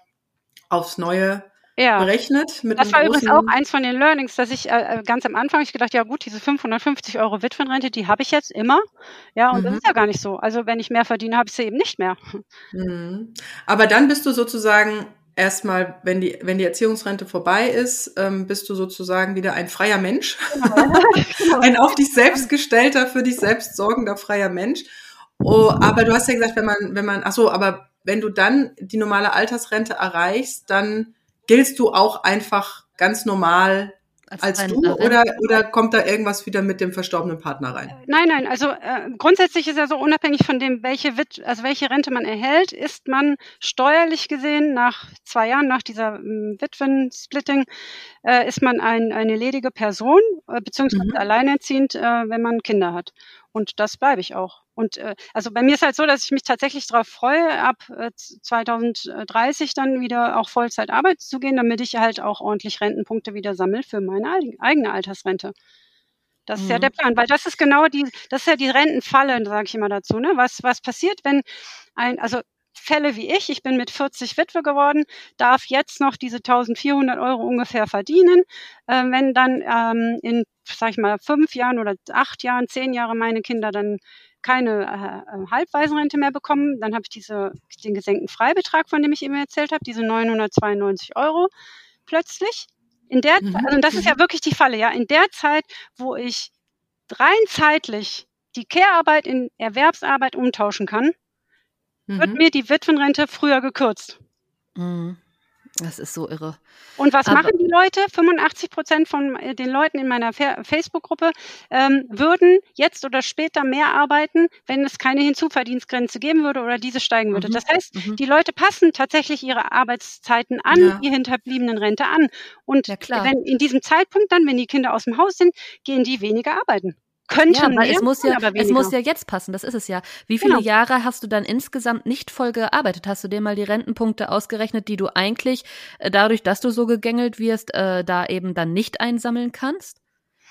aufs Neue ja. berechnet. Das war übrigens auch eins von den Learnings, dass ich äh, ganz am Anfang ich gedacht, ja gut, diese 550 Euro Witwenrente, die habe ich jetzt immer. Ja, und mhm. das ist ja gar nicht so. Also wenn ich mehr verdiene, habe ich sie eben nicht mehr. Mhm. Aber dann bist du sozusagen erstmal, wenn die, wenn die Erziehungsrente vorbei ist, ähm, bist du sozusagen wieder ein freier Mensch. Genau. ein auf dich selbst gestellter, für dich selbst sorgender freier Mensch. Oh, aber du hast ja gesagt, wenn man, wenn man, ach so, aber wenn du dann die normale Altersrente erreichst, dann giltst du auch einfach ganz normal als, als du oder, oder kommt da irgendwas wieder mit dem verstorbenen Partner rein? Nein, nein, also äh, grundsätzlich ist ja so unabhängig von dem, welche Wit also welche Rente man erhält, ist man steuerlich gesehen nach zwei Jahren nach dieser äh, Witwen-Splitting äh, ist man ein, eine ledige Person äh, beziehungsweise mhm. alleinerziehend, äh, wenn man Kinder hat. Und das bleibe ich auch. Und äh, also bei mir ist halt so, dass ich mich tatsächlich darauf freue, ab äh, 2030 dann wieder auch Vollzeit arbeiten zu gehen, damit ich halt auch ordentlich Rentenpunkte wieder sammle für meine eigene Altersrente. Das ist ja der mhm. Plan, weil das ist genau die, das ist ja die Rentenfalle, sage ich immer dazu. Ne? Was, was passiert, wenn ein, also Fälle wie ich, ich bin mit 40 Witwe geworden, darf jetzt noch diese 1400 Euro ungefähr verdienen. Äh, wenn dann ähm, in, sag ich mal, fünf Jahren oder acht Jahren, zehn Jahre meine Kinder dann keine äh, äh Halbwaisenrente mehr bekommen, dann habe ich diese, den gesenkten Freibetrag, von dem ich eben erzählt habe, diese 992 Euro plötzlich. In der, mhm. also das ist ja mhm. wirklich die Falle, ja, in der Zeit, wo ich rein zeitlich die Care-Arbeit in Erwerbsarbeit umtauschen kann, mhm. wird mir die Witwenrente früher gekürzt. Mhm. Das ist so irre. Und was Aber machen die Leute? 85 Prozent von äh, den Leuten in meiner Facebook-Gruppe ähm, würden jetzt oder später mehr arbeiten, wenn es keine Hinzuverdienstgrenze geben würde oder diese steigen würde. Mhm. Das heißt, mhm. die Leute passen tatsächlich ihre Arbeitszeiten an, ja. die hinterbliebenen Rente an. Und ja, wenn in diesem Zeitpunkt dann, wenn die Kinder aus dem Haus sind, gehen die weniger arbeiten könnten ja, es muss ja, es muss ja jetzt passen, das ist es ja. Wie viele genau. Jahre hast du dann insgesamt nicht voll gearbeitet? Hast du dir mal die Rentenpunkte ausgerechnet, die du eigentlich äh, dadurch, dass du so gegängelt wirst, äh, da eben dann nicht einsammeln kannst?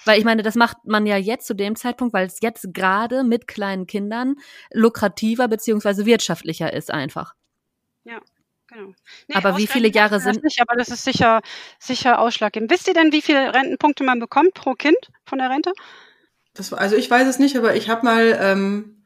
Weil ich meine, das macht man ja jetzt zu dem Zeitpunkt, weil es jetzt gerade mit kleinen Kindern lukrativer beziehungsweise wirtschaftlicher ist einfach. Ja. Genau. Nee, aber wie viele Jahre sind? Nicht, aber das ist sicher, sicher ausschlaggebend. Wisst ihr denn, wie viele Rentenpunkte man bekommt pro Kind von der Rente? Das, also ich weiß es nicht, aber ich habe mal ähm,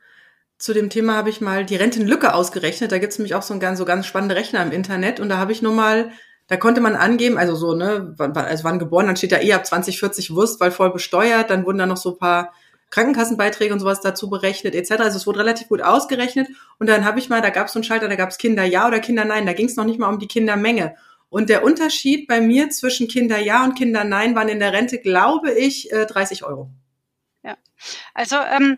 zu dem Thema habe ich mal die Rentenlücke ausgerechnet. Da gibt es nämlich auch so ein ganz, so ganz spannende Rechner im Internet und da habe ich nur mal, da konnte man angeben, also so, ne, wann, also wann geboren, dann steht da eh ab 2040 Wurst, weil voll besteuert, dann wurden da noch so ein paar Krankenkassenbeiträge und sowas dazu berechnet, etc. Also es wurde relativ gut ausgerechnet. Und dann habe ich mal, da gab es so einen Schalter, da gab es Kinder ja oder Kinder nein. Da ging es noch nicht mal um die Kindermenge. Und der Unterschied bei mir zwischen Kinder ja und Kinder nein waren in der Rente, glaube ich, 30 äh, Euro. Ja. Also ähm,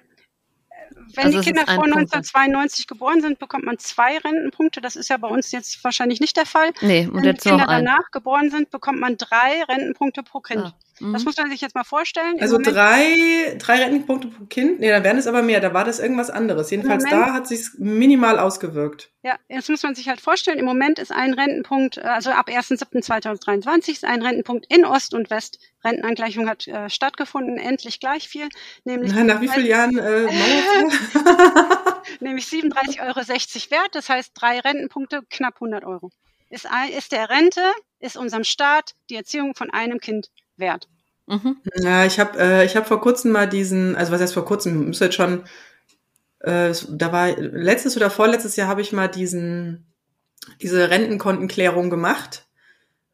wenn also die Kinder vor 1992 geboren sind, bekommt man zwei Rentenpunkte. Das ist ja bei uns jetzt wahrscheinlich nicht der Fall. Nee, und wenn die Kinder danach geboren sind, bekommt man drei Rentenpunkte pro Kind. Das mhm. muss man sich jetzt mal vorstellen. Also drei, drei Rentenpunkte pro Kind? Nee, da wären es aber mehr. Da war das irgendwas anderes. Jedenfalls da hat sich minimal ausgewirkt. Ja, jetzt muss man sich halt vorstellen, im Moment ist ein Rentenpunkt, äh, also ab 1.7.2023 ist ein Rentenpunkt in Ost und West. Rentenangleichung hat äh, stattgefunden, endlich gleich viel. Nämlich Na, nach wie vielen Jahren äh, Nämlich 37,60 Euro wert, das heißt drei Rentenpunkte, knapp 100 Euro. Ist, ist der Rente, ist unserem Staat die Erziehung von einem Kind wert. Mhm. Ja, ich habe äh, ich hab vor kurzem mal diesen, also was heißt vor kurzem, müsste jetzt schon, äh, da war letztes oder vorletztes Jahr habe ich mal diesen diese Rentenkontenklärung gemacht.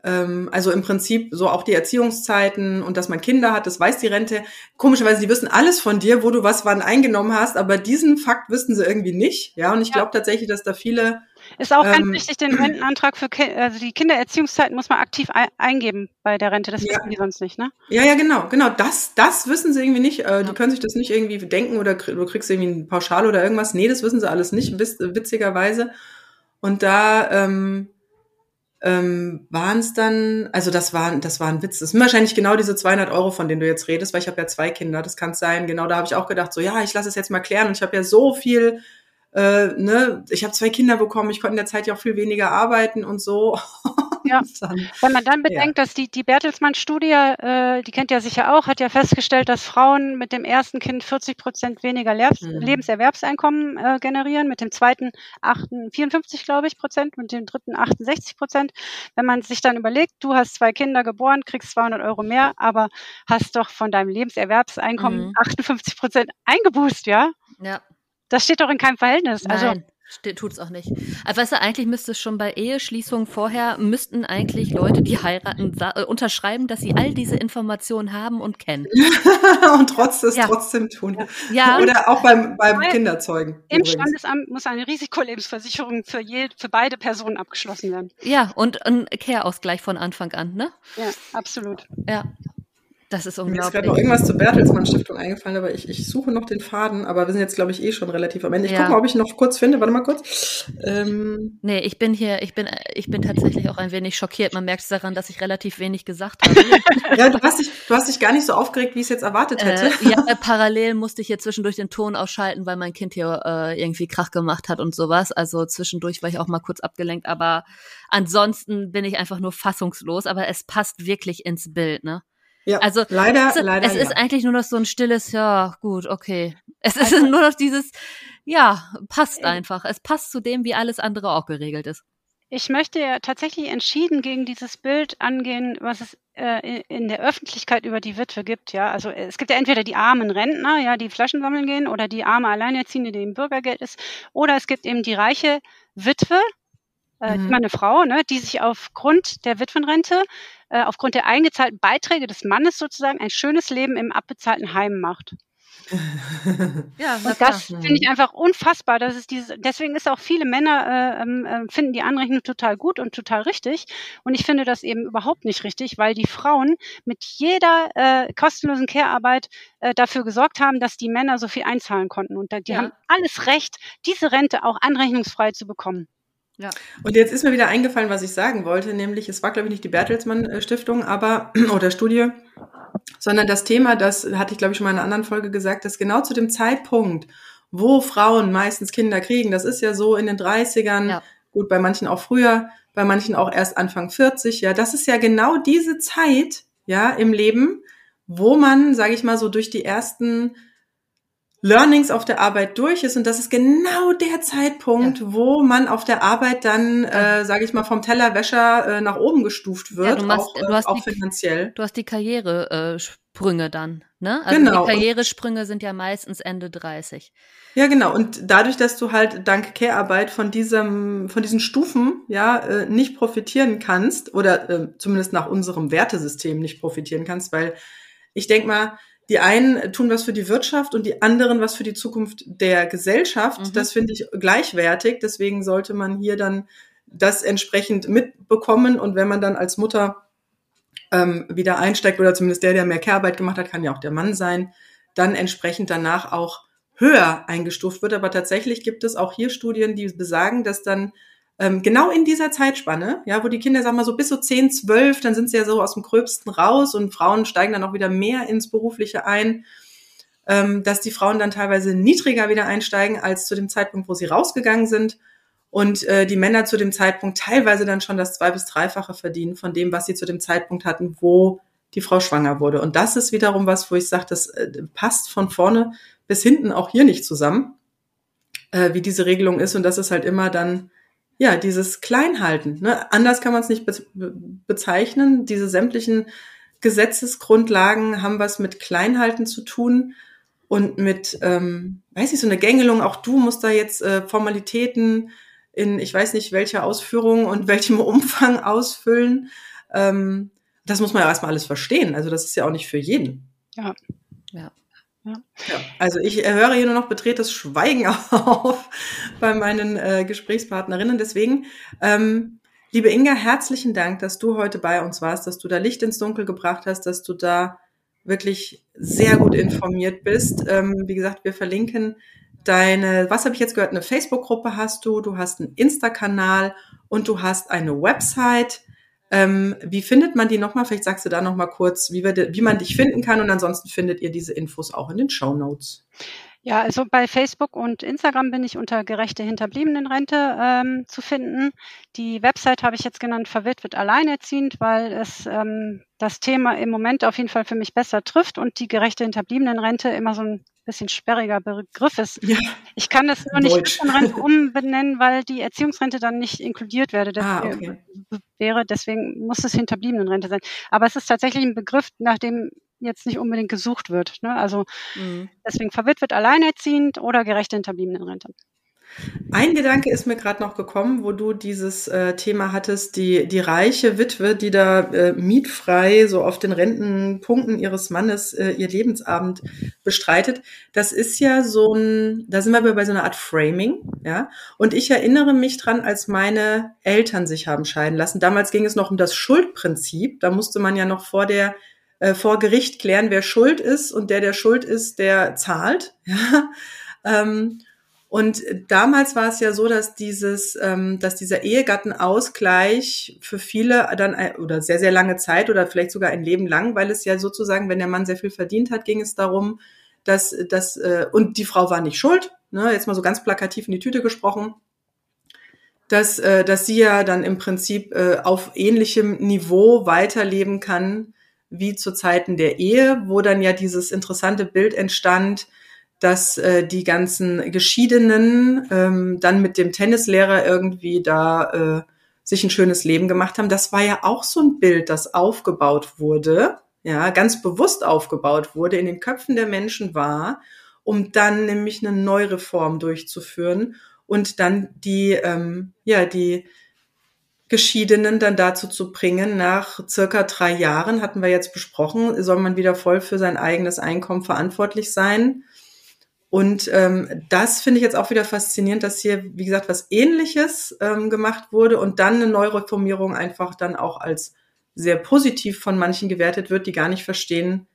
Ähm, also im Prinzip so auch die Erziehungszeiten und dass man Kinder hat, das weiß die Rente. Komischerweise, die wissen alles von dir, wo du was wann eingenommen hast, aber diesen Fakt wissen sie irgendwie nicht. Ja, und ich ja. glaube tatsächlich, dass da viele ist auch ganz ähm, wichtig, den Rentenantrag für Ki also die Kindererziehungszeiten muss man aktiv eingeben bei der Rente. Das ja. wissen die sonst nicht, ne? Ja, ja, genau, genau. Das, das wissen sie irgendwie nicht. Äh, ja. Die können sich das nicht irgendwie denken oder du kriegst irgendwie ein Pauschal oder irgendwas. Nee, das wissen sie alles nicht, witzigerweise. Und da ähm, ähm, waren es dann, also das war, das war ein Witz. Das sind wahrscheinlich genau diese 200 Euro, von denen du jetzt redest, weil ich habe ja zwei Kinder. Das kann sein. Genau, da habe ich auch gedacht, so ja, ich lasse es jetzt mal klären. Und ich habe ja so viel äh, ne, ich habe zwei Kinder bekommen, ich konnte in der Zeit ja auch viel weniger arbeiten und so. Ja, wenn man dann bedenkt, ja. dass die, die Bertelsmann-Studie, äh, die kennt ja sicher auch, hat ja festgestellt, dass Frauen mit dem ersten Kind 40 Prozent weniger Lebens mhm. Lebenserwerbseinkommen äh, generieren, mit dem zweiten 8, 54, glaube ich, Prozent, mit dem dritten 68 Prozent. Wenn man sich dann überlegt, du hast zwei Kinder geboren, kriegst 200 Euro mehr, aber hast doch von deinem Lebenserwerbseinkommen mhm. 58 Prozent eingebußt, ja? Ja. Das steht doch in keinem Verhältnis. Also Nein. Also, tut's auch nicht. Also weißt du, eigentlich müsste es schon bei Eheschließung vorher, müssten eigentlich Leute, die heiraten, äh, unterschreiben, dass sie all diese Informationen haben und kennen. und trotz es ja. trotzdem tun. Ja. Oder auch beim, beim Kinderzeugen. Im übrigens. Standesamt muss eine Risikolebensversicherung für, je, für beide Personen abgeschlossen werden. Ja, und ein Care-Ausgleich von Anfang an, ne? Ja, absolut. Ja. Das ist Mir ist unglaublich. gerade noch irgendwas zur Bertelsmann Stiftung eingefallen, aber ich, ich suche noch den Faden, aber wir sind jetzt, glaube ich, eh schon relativ am Ende. Ich Ja. gucke mal, ob ich noch kurz finde. Warte mal kurz. Ähm, Nee, ich bin hier, ich bin, ich bin tatsächlich auch ein wenig schockiert. Man merkt es daran, dass ich relativ wenig gesagt habe. ja, du hast, dich, du hast dich gar nicht so aufgeregt, wie ich es jetzt erwartet hätte. Äh, ja, äh, parallel musste ich hier zwischendurch den Ton ausschalten, weil mein Kind hier äh, irgendwie Krach gemacht hat und sowas. Also zwischendurch war ich auch mal kurz abgelenkt, aber ansonsten bin ich einfach nur fassungslos. Aber es passt wirklich ins Bild, ne? Ja, also, leider, es, leider. es ja. ist eigentlich nur noch so ein stilles, ja, gut, okay. Es ist nur noch dieses, ja, passt Äh, einfach. Es passt zu dem, wie alles andere auch geregelt ist. Ich möchte ja tatsächlich entschieden gegen dieses Bild angehen, was es äh, in der Öffentlichkeit über die Witwe gibt. Ja, also es gibt ja entweder die armen Rentner, ja, die Flaschen sammeln gehen, oder die arme Alleinerziehende, die im Bürgergeld ist, oder es gibt eben die reiche Witwe, äh, Mhm. immer eine Frau, ne, die sich aufgrund der Witwenrente, äh, aufgrund der eingezahlten Beiträge des Mannes sozusagen ein schönes Leben im abbezahlten Heim macht. Ja, Und das Mhm. finde ich einfach unfassbar. Das ist dieses, deswegen ist auch viele Männer äh, ähm, äh, finden die Anrechnung total gut und total richtig. Und ich finde das eben überhaupt nicht richtig, weil die Frauen mit jeder äh, kostenlosen Care-Arbeit äh, dafür gesorgt haben, dass die Männer so viel einzahlen konnten. Und da, die Ja. haben alles Recht, diese Rente auch anrechnungsfrei zu bekommen. Und jetzt ist mir wieder eingefallen, was ich sagen wollte, nämlich es war, glaube ich, nicht die Bertelsmann äh, Stiftung, aber oder Studie, sondern das Thema, das hatte ich, glaube ich, schon mal in einer anderen Folge gesagt, dass genau zu dem Zeitpunkt, wo Frauen meistens Kinder kriegen, das ist ja so in den 30ern, Ja. gut, bei manchen auch früher, bei manchen auch erst Anfang 40, ja, das ist ja genau diese Zeit, ja, im Leben, wo man, sage ich mal, so durch die ersten Learnings auf der Arbeit durch ist und das ist genau der Zeitpunkt, wo man auf der Arbeit dann, äh, sage ich mal, vom Tellerwäscher äh, nach oben gestuft wird, Ja, du machst- auch, äh, du hast auch die- finanziell. Du hast die Karrieresprünge dann, ne? Also Genau. die Karrieresprünge sind ja meistens Ende 30. Ja, genau. Und dadurch, dass du halt dank Care-Arbeit von diesem, von diesen Stufen ja äh, nicht profitieren kannst oder äh, zumindest nach unserem Wertesystem nicht profitieren kannst, weil ich denk mal, die einen tun was für die Wirtschaft und die anderen was für die Zukunft der Gesellschaft. Mhm. Das finde ich gleichwertig. Deswegen sollte man hier dann das entsprechend mitbekommen. Und wenn man dann als Mutter ähm, wieder einsteigt oder zumindest der, der mehr Care-Arbeit gemacht hat, kann ja auch der Mann sein, dann entsprechend danach auch höher eingestuft wird. Aber tatsächlich gibt es auch hier Studien, die besagen, dass dann ähm, genau in dieser Zeitspanne, ja, wo die Kinder, wir mal, so bis so 10, 12, dann sind sie ja so aus dem Gröbsten raus und Frauen steigen dann auch wieder mehr ins Berufliche ein, ähm, dass die Frauen dann teilweise niedriger wieder einsteigen als zu dem Zeitpunkt, wo sie rausgegangen sind und äh, die Männer zu dem Zeitpunkt teilweise dann schon das zwei- bis dreifache verdienen von dem, was sie zu dem Zeitpunkt hatten, wo die Frau schwanger wurde. Und das ist wiederum was, wo ich sage, das äh, passt von vorne bis hinten auch hier nicht zusammen, äh, wie diese Regelung ist. Und das ist halt immer dann, ja, dieses Kleinhalten. Ne? Anders kann man es nicht be be bezeichnen. Diese sämtlichen Gesetzesgrundlagen haben was mit Kleinhalten zu tun und mit, ähm, weiß ich, so eine Gängelung. Auch du musst da jetzt äh, Formalitäten in, ich weiß nicht, welcher Ausführung und welchem Umfang ausfüllen. Ähm, das muss man ja erstmal alles verstehen. Also das ist ja auch nicht für jeden. Ja. Ja. Also ich höre hier nur noch betretes Schweigen auf bei meinen äh, Gesprächspartnerinnen. Deswegen, ähm, liebe Inga, herzlichen Dank, dass du heute bei uns warst, dass du da Licht ins Dunkel gebracht hast, dass du da wirklich sehr gut informiert bist. Ähm, wie gesagt, wir verlinken deine, was habe ich jetzt gehört, eine Facebook-Gruppe hast du, du hast einen Insta-Kanal und du hast eine Website. Ähm, wie findet man die nochmal? Vielleicht sagst du da nochmal kurz, wie, wir, wie man dich finden kann und ansonsten findet ihr diese Infos auch in den Show Notes. Ja, also bei Facebook und Instagram bin ich unter gerechte Hinterbliebenenrente ähm, zu finden. Die Website habe ich jetzt genannt, verwitwet alleinerziehend, weil es ähm, das Thema im Moment auf jeden Fall für mich besser trifft und die gerechte Hinterbliebenenrente immer so ein bisschen sperriger Begriff ist. Ja. Ich kann das nur nicht. Witwenrente umbenennen, weil die Erziehungsrente dann nicht inkludiert werde. Ah, okay. wäre, deswegen muss es Hinterbliebenenrente sein. Aber es ist tatsächlich ein Begriff, nach dem jetzt nicht unbedingt gesucht wird. Ne? Also Mhm. deswegen verwitwet alleinerziehend oder gerechte Hinterbliebenenrente. Ein Gedanke ist mir gerade noch gekommen, wo du dieses äh, Thema hattest, die, die reiche Witwe, die da äh, mietfrei so auf den Rentenpunkten ihres Mannes äh, ihr Lebensabend bestreitet. Das ist ja so ein, da sind wir bei so einer Art Framing, ja. Und ich erinnere mich dran, als meine Eltern sich haben scheiden lassen. Damals ging es noch um das Schuldprinzip. Da musste man ja noch vor der äh, vor Gericht klären, wer schuld ist und der, der schuld ist, der zahlt. Ja? Ähm, und damals war es ja so, dass dieses, ähm, dass dieser Ehegattenausgleich für viele dann oder sehr sehr lange Zeit oder vielleicht sogar ein Leben lang, weil es ja sozusagen, wenn der Mann sehr viel verdient hat, ging es darum, dass dass äh, und die Frau war nicht schuld. Ne, jetzt mal so ganz plakativ in die Tüte gesprochen dass, äh, dass sie ja dann im Prinzip auf ähnlichem Niveau weiterleben kann wie zu Zeiten der Ehe, wo dann ja dieses interessante Bild entstand, dass äh, die ganzen Geschiedenen ähm, dann mit dem Tennislehrer irgendwie da äh, sich ein schönes Leben gemacht haben. Das war ja auch so ein Bild, das aufgebaut wurde, ja, ganz bewusst aufgebaut wurde, in den Köpfen der Menschen war, um dann nämlich eine Neureform durchzuführen und dann die, ähm, ja, die Geschiedenen dann dazu zu bringen, nach circa drei Jahren, hatten wir jetzt besprochen, soll man wieder voll für sein eigenes Einkommen verantwortlich sein. Und ähm, das finde ich jetzt auch wieder faszinierend, dass hier, wie gesagt, was Ähnliches ähm, gemacht wurde und dann eine Neureformierung einfach dann auch als sehr positiv von manchen gewertet wird, die gar nicht verstehen,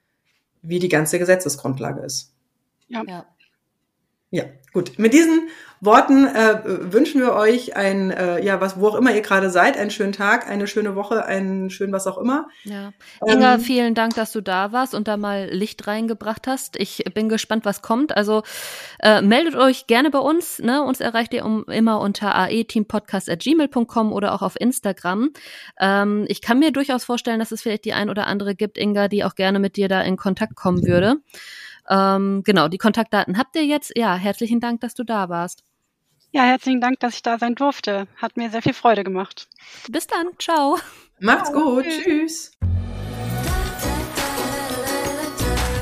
wie die ganze Gesetzesgrundlage ist. Ja. ja. Ja, gut. Mit diesen Worten äh, wünschen wir euch ein, äh, ja, was, wo auch immer ihr gerade seid, einen schönen Tag, eine schöne Woche, einen schönen was auch immer. Ja. Inga, ähm, vielen Dank, dass du da warst und da mal Licht reingebracht hast. Ich bin gespannt, was kommt. Also äh, meldet euch gerne bei uns. Ne? Uns erreicht ihr um, immer unter aeteampodcast.gmail.com oder auch auf Instagram. Ähm, ich kann mir durchaus vorstellen, dass es vielleicht die ein oder andere gibt, Inga, die auch gerne mit dir da in Kontakt kommen würde. Ähm, genau, die Kontaktdaten habt ihr jetzt. Ja, herzlichen Dank, dass du da warst. Ja, herzlichen Dank, dass ich da sein durfte. Hat mir sehr viel Freude gemacht. Bis dann. Ciao. Macht's Ciao. gut. Tschüss.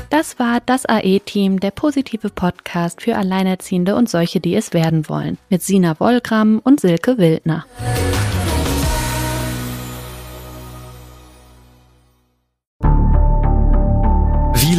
Das war das AE-Team, der positive Podcast für Alleinerziehende und solche, die es werden wollen, mit Sina Wollgramm und Silke Wildner.